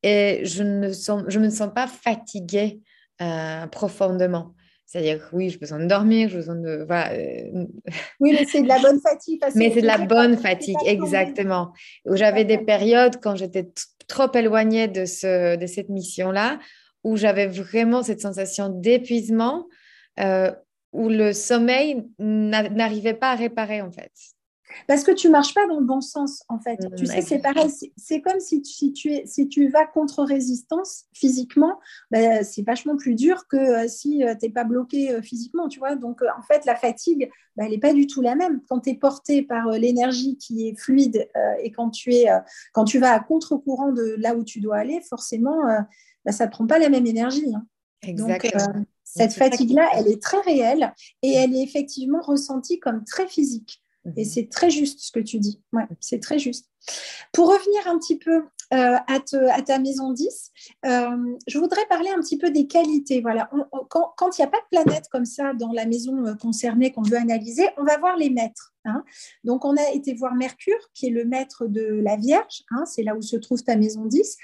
Speaker 1: et je ne sens, je me sens pas fatiguée euh, profondément. C'est-à-dire que oui, j'ai besoin de dormir, j'ai besoin de.
Speaker 2: Euh, oui, mais c'est de la bonne fatigue. *laughs*
Speaker 1: mais c'est de la bonne fatigue, exactement. Où j'avais des périodes quand j'étais trop éloignée de, ce, de cette mission-là, où j'avais vraiment cette sensation d'épuisement, euh, où le sommeil n'arrivait pas à réparer, en fait.
Speaker 2: Parce que tu marches pas dans le bon sens, en fait. tu sais, c'est pareil. C'est comme si, si, tu es, si tu vas contre résistance physiquement, ben, c'est vachement plus dur que euh, si euh, tu n'es pas bloqué euh, physiquement, tu vois. Donc, en fait, la fatigue, ben, elle n'est pas du tout la même. Quand tu es porté par l'énergie qui est fluide et quand tu, es, quand tu vas à contre-courant de là où tu dois aller, forcément, ben, ça ne prend pas la même énergie. Hein. Exactement. cette fatigue-là, elle est très réelle et elle est effectivement ressentie comme très physique. Et mhm. c'est très juste ce que tu dis. Ouais, c'est très juste. Pour revenir un petit peu euh, à, ta maison 10, euh, je voudrais parler un petit peu des qualités. Voilà. quand il n'y a pas de planète comme ça dans la maison euh, concernée qu'on veut analyser, on va voir les maîtres. Hein. Donc, on a été voir Mercure, qui est le maître de la Vierge. Hein, c'est là où se trouve ta maison 10.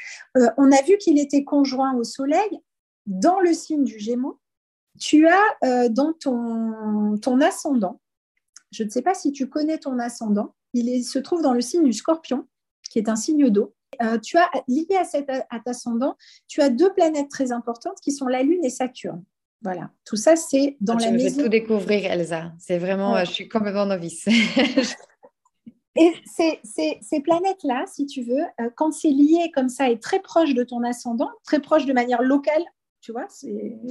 Speaker 2: on a vu qu'il était conjoint au Soleil dans le signe du Gémeaux. Tu as dans ton, ton ascendant je ne sais pas si tu connais ton ascendant. Il se trouve dans le signe du scorpion, qui est un signe d'eau. Euh, tu as lié à cet ascendant, tu as deux planètes très importantes qui sont la Lune et Saturne. Voilà, tout ça c'est dans la maison.
Speaker 1: Je vais tout découvrir, Elsa. C'est vraiment, je suis complètement novice. *laughs*
Speaker 2: et ces, ces, planètes-là, si tu veux, euh, quand c'est lié comme ça et très proche de ton ascendant, très proche de manière locale, Tu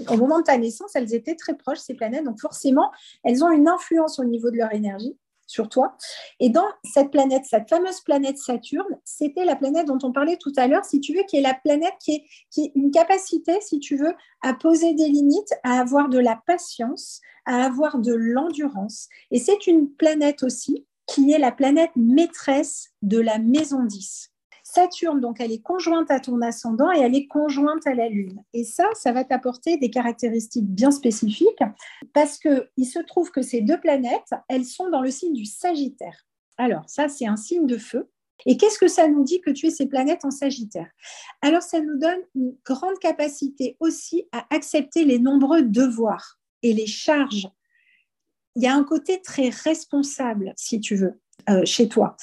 Speaker 2: au moment de ta naissance, elles étaient très proches, ces planètes. Donc forcément, elles ont une influence au niveau de leur énergie sur toi. Et dans cette planète, cette fameuse planète Saturne, c'était la planète dont on parlait tout à l'heure, si tu veux, qui est la planète qui est, qui est une capacité, si tu veux, à poser des limites, à avoir de la patience, à avoir de l'endurance. Et c'est une planète aussi qui est la planète maîtresse de la maison 10. Saturne, donc, elle est conjointe à ton ascendant et elle est conjointe à la Lune. Et ça, ça va t'apporter des caractéristiques bien spécifiques parce qu'il se trouve que ces deux planètes, elles sont dans le signe du Sagittaire. Alors, ça, c'est un signe de feu. Et qu'est-ce que ça nous dit que tu es ces planètes en Sagittaire? Alors, ça nous donne une grande capacité aussi à accepter les nombreux devoirs et les charges. Il y a un côté très responsable, si tu veux. Euh, chez toi.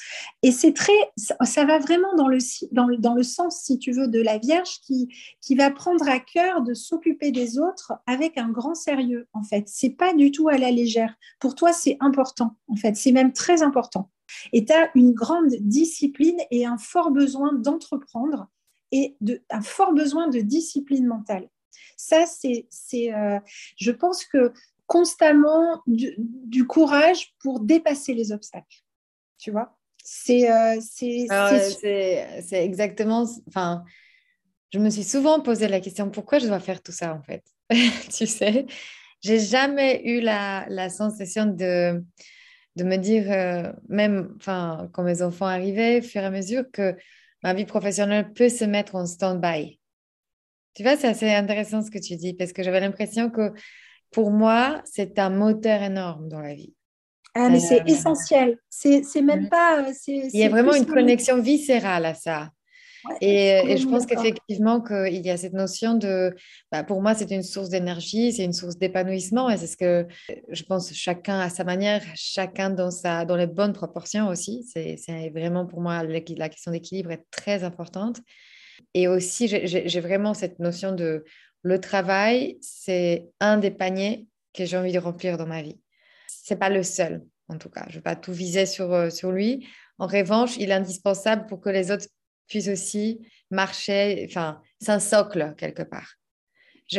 Speaker 2: Et c'est très, ça, va vraiment dans le, dans, le, dans le sens, si tu veux, de la Vierge qui, qui va prendre à cœur de s'occuper des autres avec un grand sérieux, en fait. C'est pas du tout à la légère. Pour toi, c'est important, en fait. C'est même très important. Et tu as une grande discipline et un fort besoin d'entreprendre et de, un fort besoin de discipline mentale. Ça, c'est, euh, je pense que constamment du, courage pour dépasser les obstacles tu vois.
Speaker 1: Euh, c'est c'est exactement. Enfin, je me suis souvent posé la question pourquoi je dois faire tout ça en fait? *laughs* tu sais, j'ai jamais eu la, la, sensation de, de me dire, euh, même enfin, quand mes enfants arrivaient, au fur et à mesure que ma vie professionnelle peut se mettre en stand-by. Tu vois, c'est assez intéressant ce que tu dis parce que j'avais l'impression que pour moi, c'est un moteur énorme dans la vie.
Speaker 2: Ah, mais c'est euh, essentiel. C'est même pas. Euh,
Speaker 1: il y a vraiment une connexion viscérale à ça. et, je pense qu'effectivement, qu'il y a cette notion de. Bah, pour moi, c'est une source d'énergie, c'est une source d'épanouissement. Et c'est ce que je pense chacun à sa manière, chacun dans, sa, dans les bonnes proportions aussi. C'est vraiment pour moi la question d'équilibre est très importante. Et aussi, j'ai vraiment cette notion de le travail, c'est un des paniers que j'ai envie de remplir dans ma vie c'est pas le seul, en tout cas. Je ne vais pas tout viser sur, euh, sur lui. En revanche, il est indispensable pour que les autres puissent aussi marcher, enfin, c'est un socle quelque part.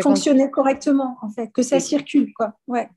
Speaker 2: Fonctionner correctement, en fait, que ça circule, quoi. Ouais.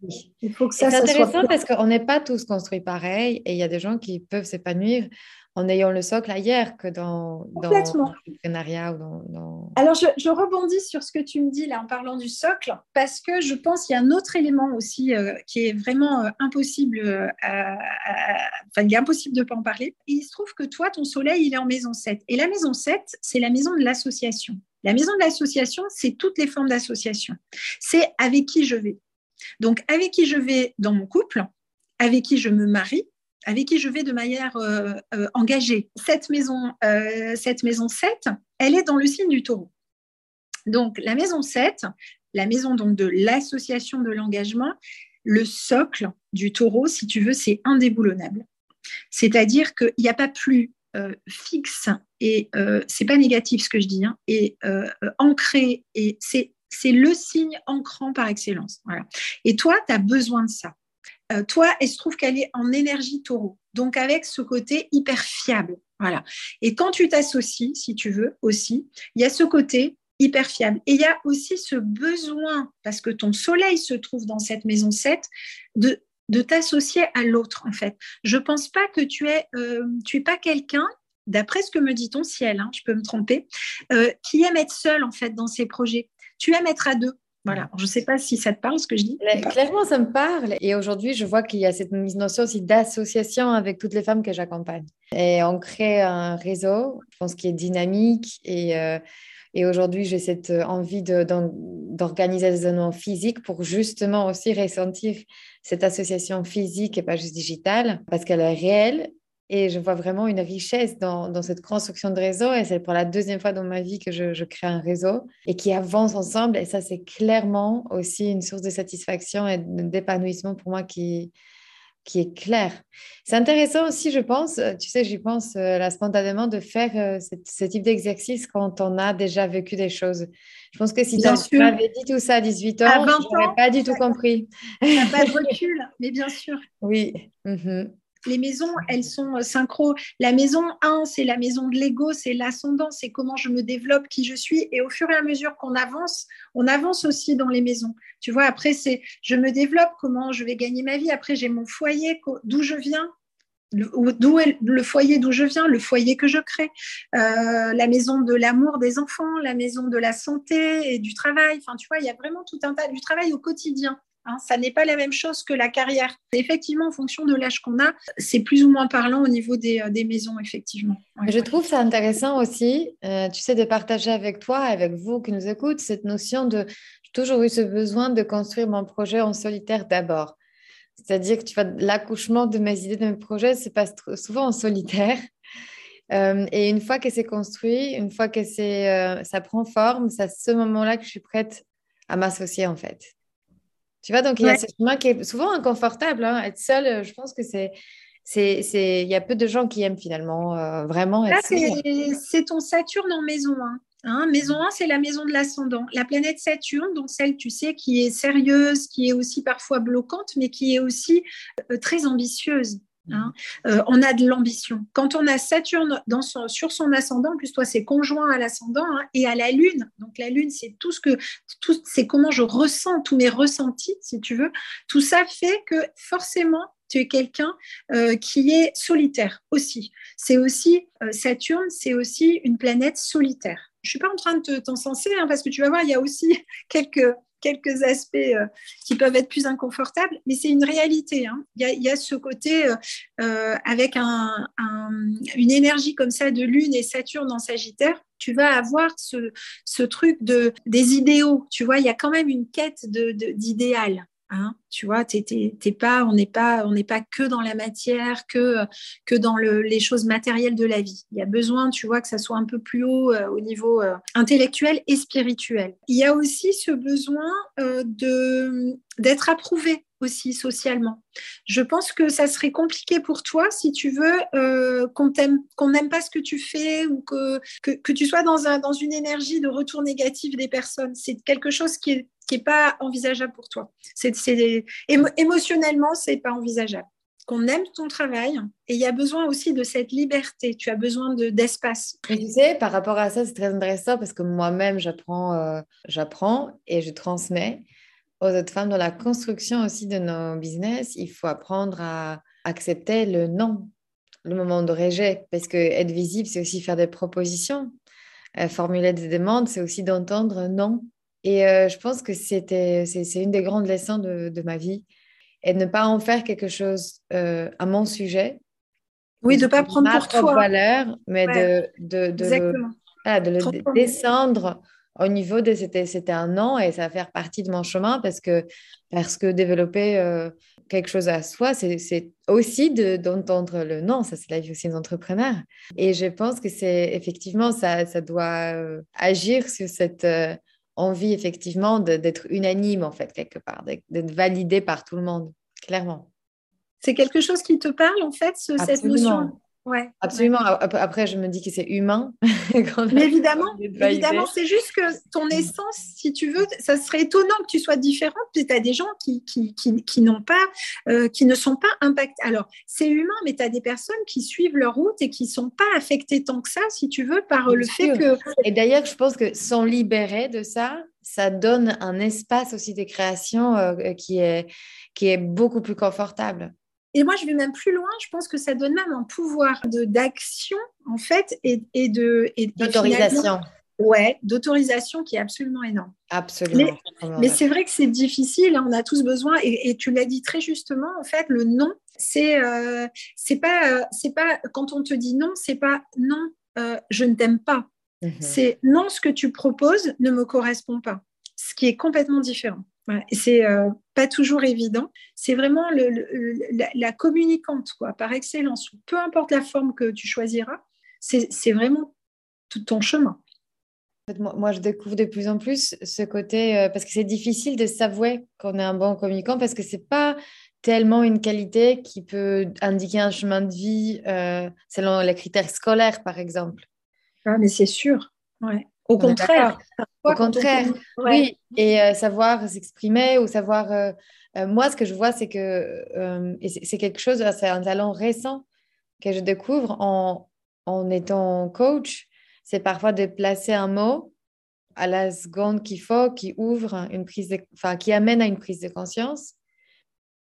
Speaker 1: Il faut que ça, C'est intéressant parce qu'on n'est pas tous construits pareil et il y a des gens qui peuvent s'épanouir en ayant le socle ailleurs que dans, dans l'entrepreneuriat ou dans,
Speaker 2: Alors, je, rebondis sur ce que tu me dis là en parlant du socle, parce que je pense qu'il y a un autre élément aussi euh, qui est vraiment euh, impossible, euh, enfin, il est impossible de ne pas en parler. il se trouve que toi, ton soleil, il est en maison 7. Et la maison 7, c'est la maison de l'association. La maison de l'association, c'est toutes les formes d'association. C'est avec qui je vais. Donc, avec qui je vais dans mon couple, avec qui je me marie, avec qui je vais de manière euh, euh, engagée. Cette maison, euh, cette maison 7, elle est dans le signe du taureau. Donc, la maison 7, la maison donc de l'association de l'engagement, le socle du taureau, si tu veux, c'est indéboulonnable. C'est-à-dire qu'il n'y a pas plus fixe, et c'est pas négatif ce que je dis, hein, et ancré, et c'est le signe ancrant par excellence. Et toi, tu as besoin de ça. Euh, toi, elle se trouve qu'elle est en énergie taureau, donc avec ce côté hyper fiable. Voilà. Et quand tu t'associes, si tu veux, aussi, il y a ce côté hyper fiable. Et il y a aussi ce besoin, parce que ton soleil se trouve dans cette maison 7, de, t'associer à l'autre, en fait. Je ne pense pas que tu es, euh, tu es pas quelqu'un d'après ce que me dit ton ciel, hein, je peux me tromper, euh, qui aime être seul en fait dans ses projets. Tu aimes être à deux. Voilà, je ne sais pas si ça te parle ce que je dis.
Speaker 1: Clairement, ça me parle. Et aujourd'hui, je vois qu'il y a cette notion aussi d'association avec toutes les femmes que j'accompagne. Et on crée un réseau, je pense, qui est dynamique. Et, euh, et aujourd'hui, j'ai cette envie d'organiser des événements physiques pour justement aussi ressentir cette association physique et pas juste digitale, parce qu'elle est réelle et je vois vraiment une richesse dans, dans, cette construction de réseau. Et c'est pour la deuxième fois dans ma vie que je, je, crée un réseau et qui avance ensemble. Et ça, c'est clairement aussi une source de satisfaction et d'épanouissement pour moi qui, qui est clair. C'est intéressant aussi, je pense, tu sais, j'y pense euh, là spontanément, de faire euh, ce type d'exercice quand on a déjà vécu des choses. Je pense que si tu m'avais dit tout ça à 18 ans, je n'aurais pas du tout compris.
Speaker 2: pas de *laughs* recul, mais bien sûr.
Speaker 1: Oui. Mhm.
Speaker 2: Les maisons, elles sont synchro. La maison 1, c'est la maison de l'ego, c'est l'ascendant, c'est comment je me développe, qui je suis. Et au fur et à mesure qu'on avance, on avance aussi dans les maisons. Tu vois, après, c'est je me développe, comment je vais gagner ma vie. Après, j'ai mon foyer, d'où je viens, d'où le foyer d'où je viens, le foyer que je crée, euh, la maison de l'amour des enfants, la maison de la santé et du travail. Enfin, tu vois, il y a vraiment tout un tas du travail au quotidien. Hein. ça n'est pas la même chose que la carrière. Effectivement, en fonction de l'âge qu'on a, c'est plus ou moins parlant au niveau des, euh, des maisons, effectivement.
Speaker 1: je trouve ça intéressant aussi, euh, tu sais, de partager avec toi, avec vous qui nous écoutez, cette notion de j'ai toujours eu ce besoin de construire mon projet en solitaire d'abord. C'est-à-dire que tu vois, l'accouchement de mes idées, de mes projets se passe souvent en solitaire. *laughs* Euh, et une fois que c'est construit, une fois que c'est, ça prend forme, c'est à ce moment-là que je suis prête à m'associer en fait. Tu vois, donc il y a ce chemin qui est souvent inconfortable. Hein. Être seule, je pense que c'est, c'est, c'est, il y a peu de gens qui aiment finalement euh, vraiment être
Speaker 2: c'est, ton Saturne en maison. Hein. Hein, maison 1, c'est la maison de l'ascendant. La planète Saturne, donc celle, tu sais, qui est sérieuse, qui est aussi parfois bloquante, mais qui est aussi euh, très ambitieuse. Hein. Euh, on a de l'ambition. Quand on a Saturne dans sur son ascendant, en plus toi c'est conjoint à l'ascendant hein, et à la Lune. Donc la Lune c'est tout ce que, tout, c'est comment je ressens tous mes ressentis, si tu veux. Tout ça fait que forcément tu es quelqu'un euh, qui est solitaire aussi. C'est aussi Saturne, c'est aussi une planète solitaire je suis pas en train de t'encenser, hein, parce que tu vas voir, il y a aussi *laughs* quelques, quelques aspects euh, qui peuvent être plus inconfortables, mais c'est une réalité. Hein. Il, y a, ce côté euh, euh, avec une énergie comme ça de Lune et Saturne en Sagittaire, tu vas avoir ce, truc de, des idéaux. Tu vois, il y a quand même une quête d'idéal. Hein, tu vois, pas, on n'est pas, on pas que dans la matière, que, que dans les choses matérielles de la vie. Il y a besoin, tu vois, que ça soit un peu plus haut euh, au niveau euh, intellectuel et spirituel. Il y a aussi ce besoin euh, de d'être approuvé aussi socialement. Je pense que ça serait compliqué pour toi si tu veux qu'on t'aime, qu'on n'aime pas ce que tu fais ou que, que, que tu sois dans, un, dans une énergie de retour négatif des personnes. C'est quelque chose qui est qui n'est pas envisageable pour toi. C'est, émotionnellement, c'est pas envisageable. Qu'on aime ton travail et il y a besoin aussi de cette liberté. Tu as besoin de, d'espace.
Speaker 1: Tu sais, par rapport à ça, c'est très intéressant parce que moi-même, j'apprends, euh, j'apprends et je transmets aux autres femmes dans la construction aussi de nos business. Il faut apprendre à accepter le non, le moment de rejet, parce que être visible, c'est aussi faire des propositions. Euh, formuler des demandes, c'est aussi d'entendre non et euh, je pense que c'était, c'est, une des grandes leçons de, de, ma vie. Et de ne pas en faire quelque chose euh, à mon sujet.
Speaker 2: Oui, de ne pas prendre pour toi.
Speaker 1: valeur, mais de, de, de, le, de le descendre au niveau de c'était, c'était un non et ça va faire partie de mon chemin parce que, parce que développer euh, quelque chose à soi, c'est, aussi d'entendre le non. Ça, c'est la vie aussi des entrepreneurs. Et je pense que c'est effectivement, ça, ça doit agir sur cette envie effectivement d'être unanime en fait quelque part, d'être validé par tout le monde, clairement.
Speaker 2: C'est quelque chose qui te parle en fait, cette notion
Speaker 1: Ouais, Absolument. Après, je me dis que c'est humain. *laughs*
Speaker 2: Mais évidemment, évidemment, c'est juste que ton essence, si tu veux, ça serait étonnant que tu sois différente. Tu as des gens qui, qui, qui, n'ont pas, euh, qui ne sont pas impactés. Alors, c'est humain, mais tu as des personnes qui suivent leur route et qui ne sont pas affectées tant que ça, si tu veux, par le fait que.
Speaker 1: Et d'ailleurs, je pense que sans libérer de ça, ça donne un espace aussi de création euh, qui, est, qui est beaucoup plus confortable.
Speaker 2: Et moi, je vais même plus loin. Je pense que ça donne même un pouvoir d'action, en fait, et, et de.
Speaker 1: D'autorisation.
Speaker 2: Ouais, d'autorisation qui est absolument énorme.
Speaker 1: Absolument.
Speaker 2: Mais, c'est vrai que c'est difficile. Hein, on a tous besoin. Et, tu l'as dit très justement. En fait, le non, c'est euh, c'est pas euh, c'est pas quand on te dit non, c'est pas non, euh, je ne t'aime pas. Mhm. C'est non, ce que tu proposes ne me correspond pas. Ce qui est complètement différent. C'est euh, pas toujours évident. C'est vraiment la, communicante, quoi, par excellence. Peu importe la forme que tu choisiras, c'est vraiment tout ton chemin.
Speaker 1: moi, je découvre de plus en plus ce côté, euh, parce que c'est difficile de s'avouer qu'on est un bon communicant, parce que c'est pas tellement une qualité qui peut indiquer un chemin de vie euh, selon les critères scolaires, par exemple.
Speaker 2: Ah, mais c'est sûr. Ouais. Au contraire.
Speaker 1: Au contraire, oui. Et euh, savoir s'exprimer ou savoir euh, moi, ce que je vois, c'est que c'est quelque chose, c'est un talent récent que je découvre en, en étant coach. C'est parfois de placer un mot à la seconde qu'il faut, qui ouvre une prise enfin, qui amène à une prise de conscience.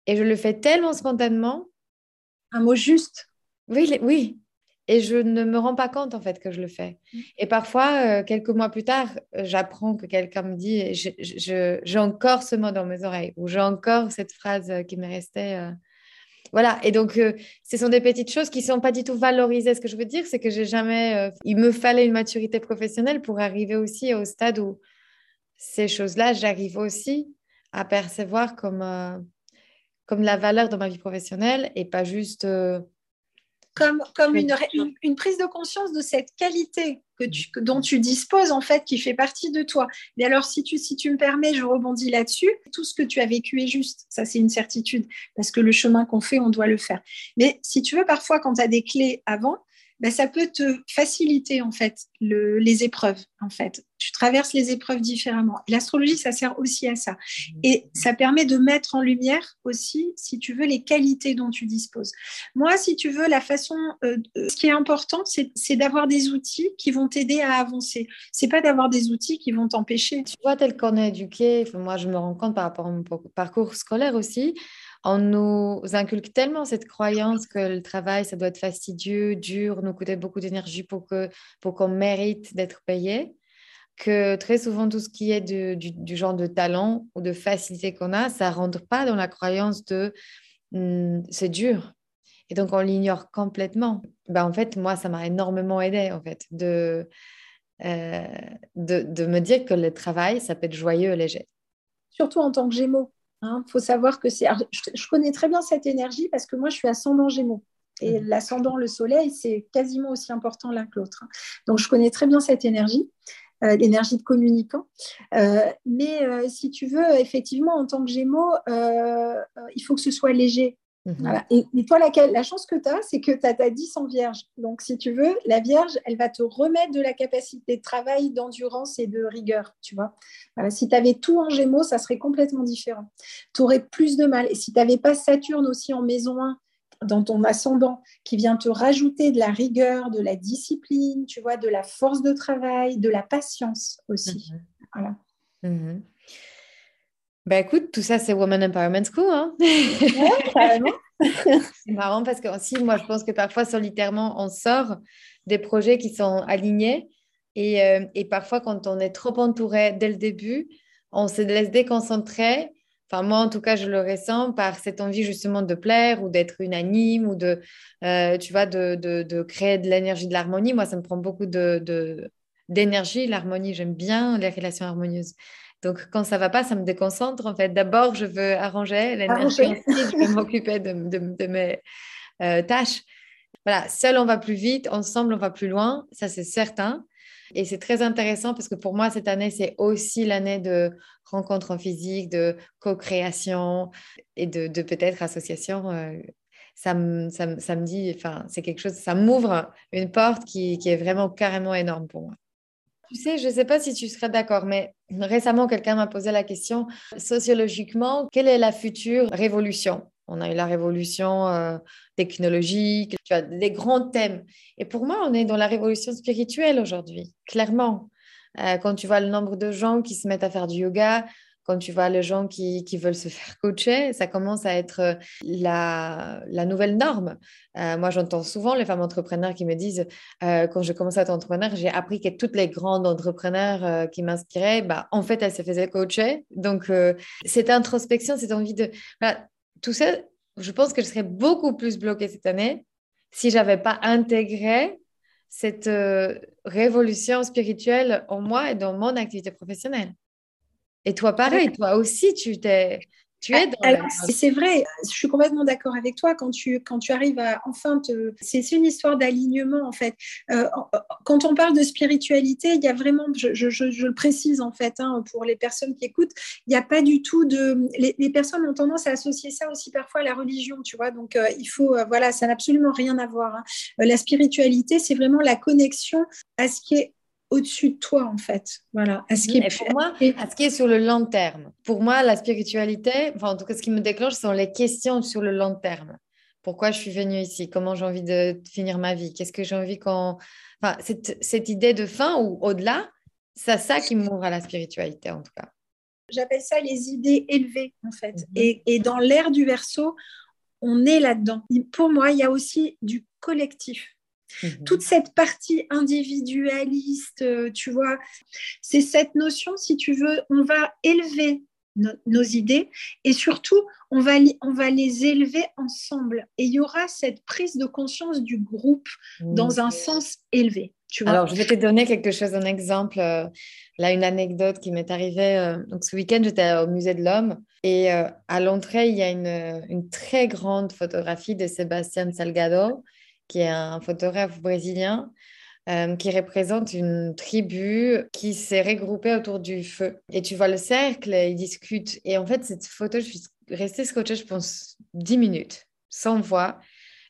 Speaker 1: Et je le fais tellement spontanément.
Speaker 2: Un mot juste.
Speaker 1: Oui, oui. Et je ne me rends pas compte en fait que je le fais. Mm. Et parfois, euh, quelques mois plus tard, j'apprends que quelqu'un me dit, j'ai encore ce mot dans mes oreilles, ou j'ai encore cette phrase qui me restait. Euh, voilà, et donc euh, ce sont des petites choses qui ne sont pas du tout valorisées. Ce que je veux dire, c'est que j'ai jamais. Euh, il me fallait une maturité professionnelle pour arriver aussi au stade où ces choses-là, j'arrive aussi à percevoir comme, euh, comme la valeur dans ma vie professionnelle et pas juste
Speaker 2: comme, comme une, une, prise de conscience de cette qualité que tu, dont tu disposes, en fait, qui fait partie de toi. Mais alors, si tu, si tu me permets, je rebondis là-dessus. Tout ce que tu as vécu est juste. Ça, c'est une certitude. Parce que le chemin qu'on fait, on doit le faire. Mais si tu veux, parfois, quand tu as des clés avant, ben, ça peut te faciliter en fait le, les épreuves en fait. Tu traverses les épreuves différemment. L'astrologie, ça sert aussi à ça. Et ça permet de mettre en lumière aussi, si tu veux, les qualités dont tu disposes. Moi, si tu veux, la façon, euh, ce qui est important, c'est d'avoir des outils qui vont t'aider à avancer. C'est pas d'avoir des outils qui vont t'empêcher.
Speaker 1: Tu vois, tel qu'on est éduqué, moi je me rends compte par rapport à mon parcours scolaire aussi, on nous inculque tellement cette croyance que le travail, ça doit être fastidieux, dur, nous coûter beaucoup d'énergie pour qu'on pour mérite d'être payé, que très souvent, tout ce qui est du, genre de talent ou de facilité qu'on a, ça ne rentre pas dans la croyance de hmm, c'est dur. Et donc, on l'ignore complètement. Ben, en fait, moi, ça m'a énormément aidé, en fait, de, euh, de, de me dire que le travail, ça peut être joyeux et léger.
Speaker 2: Surtout en tant que Gémeaux. Il hein, faut savoir que c'est. Je, connais très bien cette énergie parce que moi, je suis ascendant Gémeaux. Et mhm. l'ascendant, le soleil, c'est quasiment aussi important l'un que l'autre. Hein. Donc, je connais très bien cette énergie, l'énergie de communicant. Euh, mais euh, si tu veux, effectivement, en tant que Gémeaux, il faut que ce soit léger. Mhm. Et, toi, la chance que tu as, c'est que tu as ta 10 en vierge. Donc, si tu veux, la vierge, elle va te remettre de la capacité de travail, d'endurance et de rigueur. Tu vois Si tu avais tout en gémeaux, ça serait complètement différent. Tu aurais plus de mal. Et si tu n'avais pas Saturne aussi en maison 1 dans ton ascendant, qui vient te rajouter de la rigueur, de la discipline, tu vois, de la force de travail, de la patience aussi. Mhm. Voilà.
Speaker 1: Mhm. Ben écoute, tout ça, c'est Women Empowerment School. Hein *laughs* c'est marrant parce que aussi, moi, je pense que parfois, solitairement, on sort des projets qui sont alignés. Et, euh, et parfois, quand on est trop entouré dès le début, on se laisse déconcentrer. Enfin, moi, en tout cas, je le ressens par cette envie justement de plaire ou d'être unanime ou de, euh, tu vois, de, de, de, créer de l'énergie, de l'harmonie. Moi, ça me prend beaucoup de, d'énergie, l'harmonie. J'aime bien les relations harmonieuses. Donc, quand ça va pas, ça me déconcentre. En fait, d'abord, je veux arranger l'énergie, je veux m'occuper de, mes euh, tâches. Voilà, seul, on va plus vite, ensemble, on va plus loin. Ça, c'est certain. Et c'est très intéressant parce que pour moi, cette année, c'est aussi l'année de rencontres en physique, de co-création et de, peut-être association. Euh, ça, me, ça, me dit, enfin, c'est quelque chose, ça m'ouvre une porte qui, qui est vraiment carrément énorme pour moi. Tu sais, je ne sais pas si tu serais d'accord, mais récemment, quelqu'un m'a posé la question, sociologiquement, quelle est la future révolution? On a eu la révolution euh, technologique, tu as des grands thèmes. Et pour moi, on est dans la révolution spirituelle aujourd'hui, clairement. Euh, quand tu vois le nombre de gens qui se mettent à faire du yoga, quand tu vois les gens qui, veulent se *laughs* faire coacher, ça commence à être euh, la, nouvelle norme. Moi, j'entends souvent les femmes entrepreneurs qui me disent, quand je commençais à être entrepreneur, j'ai appris que toutes les grandes entrepreneurs qui m'inspiraient, bah, en fait, elles se faisaient coacher. Donc, cette introspection, cette envie de... tout ça, je pense que je serais beaucoup plus bloquée cette année si j'avais pas intégré cette révolution spirituelle en moi et dans mon activité professionnelle. Et toi, pareil, toi aussi, tu t'es. Tu es
Speaker 2: dans c'est vrai, je suis complètement d'accord avec toi. Quand tu, quand tu arrives à enfin te. C'est une histoire d'alignement, en fait. Euh, quand on parle de spiritualité, il y a vraiment, je, je, je, le précise, en fait, hein, pour les personnes qui écoutent, il n'y a pas du tout de. Les, les, personnes ont tendance à associer ça aussi parfois à la religion, tu vois. Donc, euh, il faut. Euh, voilà, ça n'a absolument rien à voir. Hein. la spiritualité, c'est vraiment la connexion à ce qui est au-dessus de toi, en fait. Voilà.
Speaker 1: À ce qui est, pour moi, à ce qui est sur le long terme. Pour moi, la spiritualité, enfin, en tout cas, ce qui me déclenche, sont les questions sur le long terme. Pourquoi je suis venue ici? Comment j'ai envie de finir ma vie? Qu'est-ce que j'ai envie quand... Enfin, cette, cette, idée de fin ou au-delà, c'est ça qui m'ouvre à la spiritualité, en tout cas.
Speaker 2: J'appelle ça les idées élevées, en fait. Mhm. et, et, dans l'ère du verso, on est là-dedans. Pour moi, il y a aussi du collectif. Mhm. Toute cette partie individualiste, euh, tu vois, c'est cette notion, si tu veux, on va élever nos idées et surtout, on va, on va les élever ensemble. Et il y aura cette prise de conscience du groupe dans un sens élevé. Tu vois
Speaker 1: Alors, je vais te donner quelque chose, un exemple. Euh, là, une anecdote qui m'est arrivée. Euh, donc, ce week-end, j'étais au Musée de l'Homme et à l'entrée, il y a une, une, très grande photographie de Sébastien Salgado qui est un photographe brésilien euh, qui représente une tribu qui s'est regroupée autour du feu. Et tu vois le cercle, ils discutent. Et en fait, cette photo, je suis restée scotchée, je pense, 10 minutes, sans voix,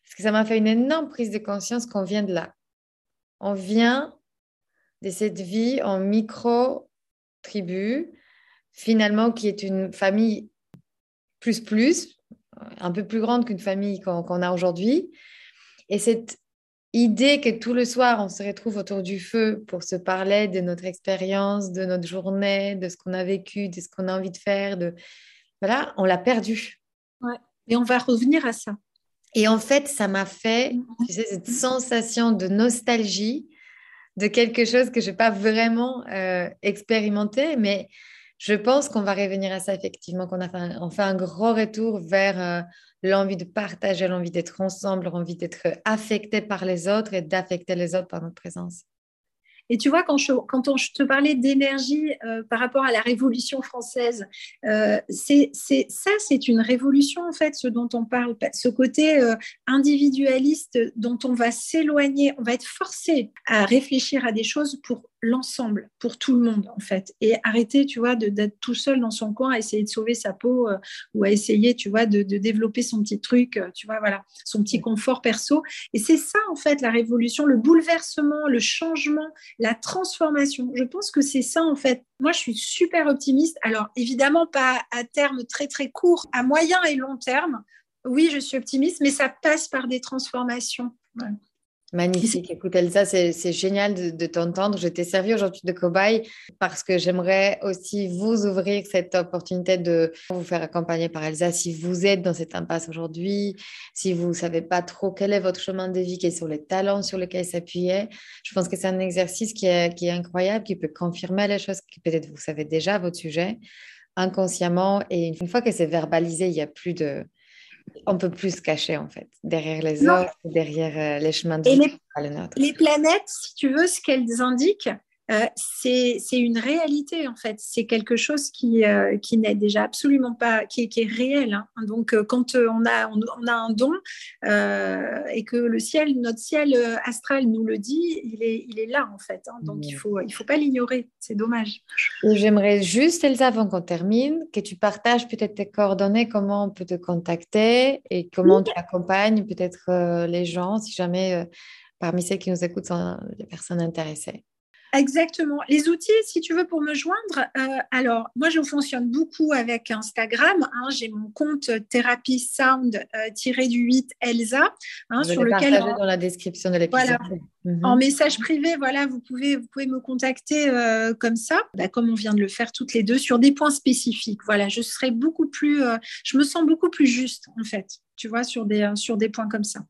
Speaker 1: parce que ça m'a fait une énorme prise de conscience qu'on vient de là. On vient de cette vie en micro-tribu, finalement, qui est une famille plus plus, un peu plus grande qu'une famille qu'on a aujourd'hui, et cette idée que tout le soir, on se retrouve autour du feu pour se parler de notre expérience, de notre journée, de ce qu'on a vécu, de ce qu'on a envie de faire, de... voilà, on l'a perdu.
Speaker 2: Ouais. Et on va revenir à ça.
Speaker 1: Et en fait, ça m'a fait, tu sais, cette sensation de nostalgie de quelque chose que je n'ai pas vraiment euh, expérimenté, mais je pense qu'on va revenir à ça effectivement, qu'on a fait on un gros retour vers euh, l'envie de partager, l'envie d'être ensemble, l'envie d'être affecté par les autres et d'affecter les autres par notre présence.
Speaker 2: Et tu vois, quand je, quand on, te parlais d'énergie euh, par rapport à la Révolution française, euh, c'est, ça, c'est une révolution, en fait, ce dont on parle, ce côté individualiste dont on va s'éloigner, on va être forcé à réfléchir à des choses pour l'ensemble, pour tout le monde, en fait. Et arrêter, tu vois, d'être tout seul dans son coin à essayer de sauver sa peau euh, ou à essayer, tu vois, de, développer son petit truc, euh, tu vois, voilà, son petit confort perso. Et c'est ça, en fait, la révolution, le bouleversement, le changement, la transformation. Je pense que c'est ça, en fait. Moi, je suis super optimiste. Alors, évidemment, pas à terme très, très court, à moyen et long terme. Oui, je suis optimiste, mais ça passe par des transformations.
Speaker 1: Magnifique. Écoute, Elsa, c'est génial de, t'entendre. Je t'ai servi aujourd'hui de cobaye parce que j'aimerais aussi vous ouvrir cette opportunité de vous faire accompagner par Elsa si vous êtes dans cette impasse aujourd'hui, si vous ne savez pas trop quel est votre chemin de vie, quels sont les talents sur lesquels s'appuyer. Je pense que c'est un exercice qui est, qui est incroyable, qui peut confirmer les choses que peut-être vous savez déjà, votre sujet, inconsciemment. Et une fois que c'est verbalisé, il n'y a plus de on peut plus se cacher en fait, derrière les autres, derrière euh, les chemins de vie.
Speaker 2: Les, les planètes, si tu veux, ce qu'elles indiquent, euh, c'est une réalité en fait. C'est quelque chose qui, euh, qui n'est déjà absolument pas, qui, qui est réel. Hein. Donc euh, quand on a, on, a un don et que le ciel, notre ciel astral nous le dit, il est, il est là en fait. Hein. Donc il faut, il faut pas l'ignorer. C'est dommage.
Speaker 1: J'aimerais juste, Elsa, avant qu'on termine, que tu partages peut-être tes coordonnées, comment on peut te contacter et comment tu accompagnes peut-être les gens, si jamais parmi ceux qui nous écoutent sont des personnes intéressées.
Speaker 2: Exactement. Les outils, si tu veux, pour me joindre, euh, alors moi je fonctionne beaucoup avec Instagram. Hein. J'ai mon compte thérapie sound euh, du 8 Elsa,
Speaker 1: hein, sur lequel dans la description de l'épisode.
Speaker 2: Mhm. En message privé, voilà, vous pouvez, vous pouvez me contacter euh, comme ça, bah, comme on vient de le faire toutes les deux, sur des points spécifiques. Voilà, je serai beaucoup plus, je me sens beaucoup plus juste en fait, tu vois, sur des, sur des points comme ça.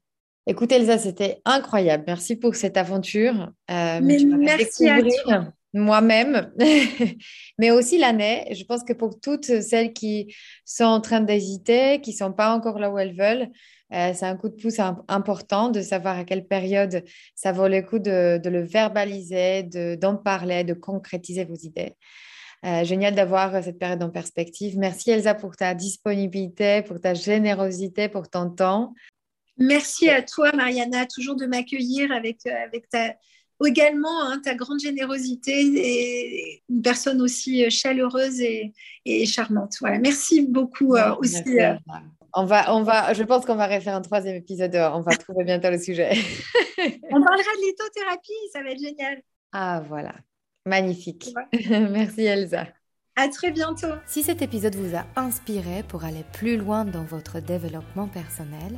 Speaker 1: Écoute Elsa, c'était incroyable. Merci pour cette aventure.
Speaker 2: Euh, Mais merci à toi.
Speaker 1: Moi-même, *laughs* mais aussi l'année. Je pense que pour toutes celles qui sont en train d'hésiter, qui ne sont pas encore là où elles veulent, euh, c'est un coup de pouce important de savoir à quelle période ça vaut le coup de, le verbaliser, d'en parler, de concrétiser vos idées. Euh, génial d'avoir cette période en perspective. Merci Elsa pour ta disponibilité, pour ta générosité, pour ton temps.
Speaker 2: Merci à toi, Mariana, toujours de m'accueillir avec, euh, avec ta, également hein, ta grande générosité et une personne aussi euh, chaleureuse et, charmante. Voilà, merci beaucoup euh, aussi.
Speaker 1: On va, on va, je pense qu'on va refaire un troisième épisode. On va trouver bientôt le sujet. *laughs*
Speaker 2: on parlera de lithothérapie, ça va être génial.
Speaker 1: Ah voilà, magnifique. *laughs* Merci Elsa.
Speaker 2: À très bientôt.
Speaker 1: Si cet épisode vous a inspiré pour aller plus loin dans votre développement personnel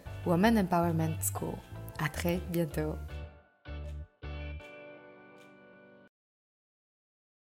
Speaker 1: Woman Empowerment School. À très bientôt.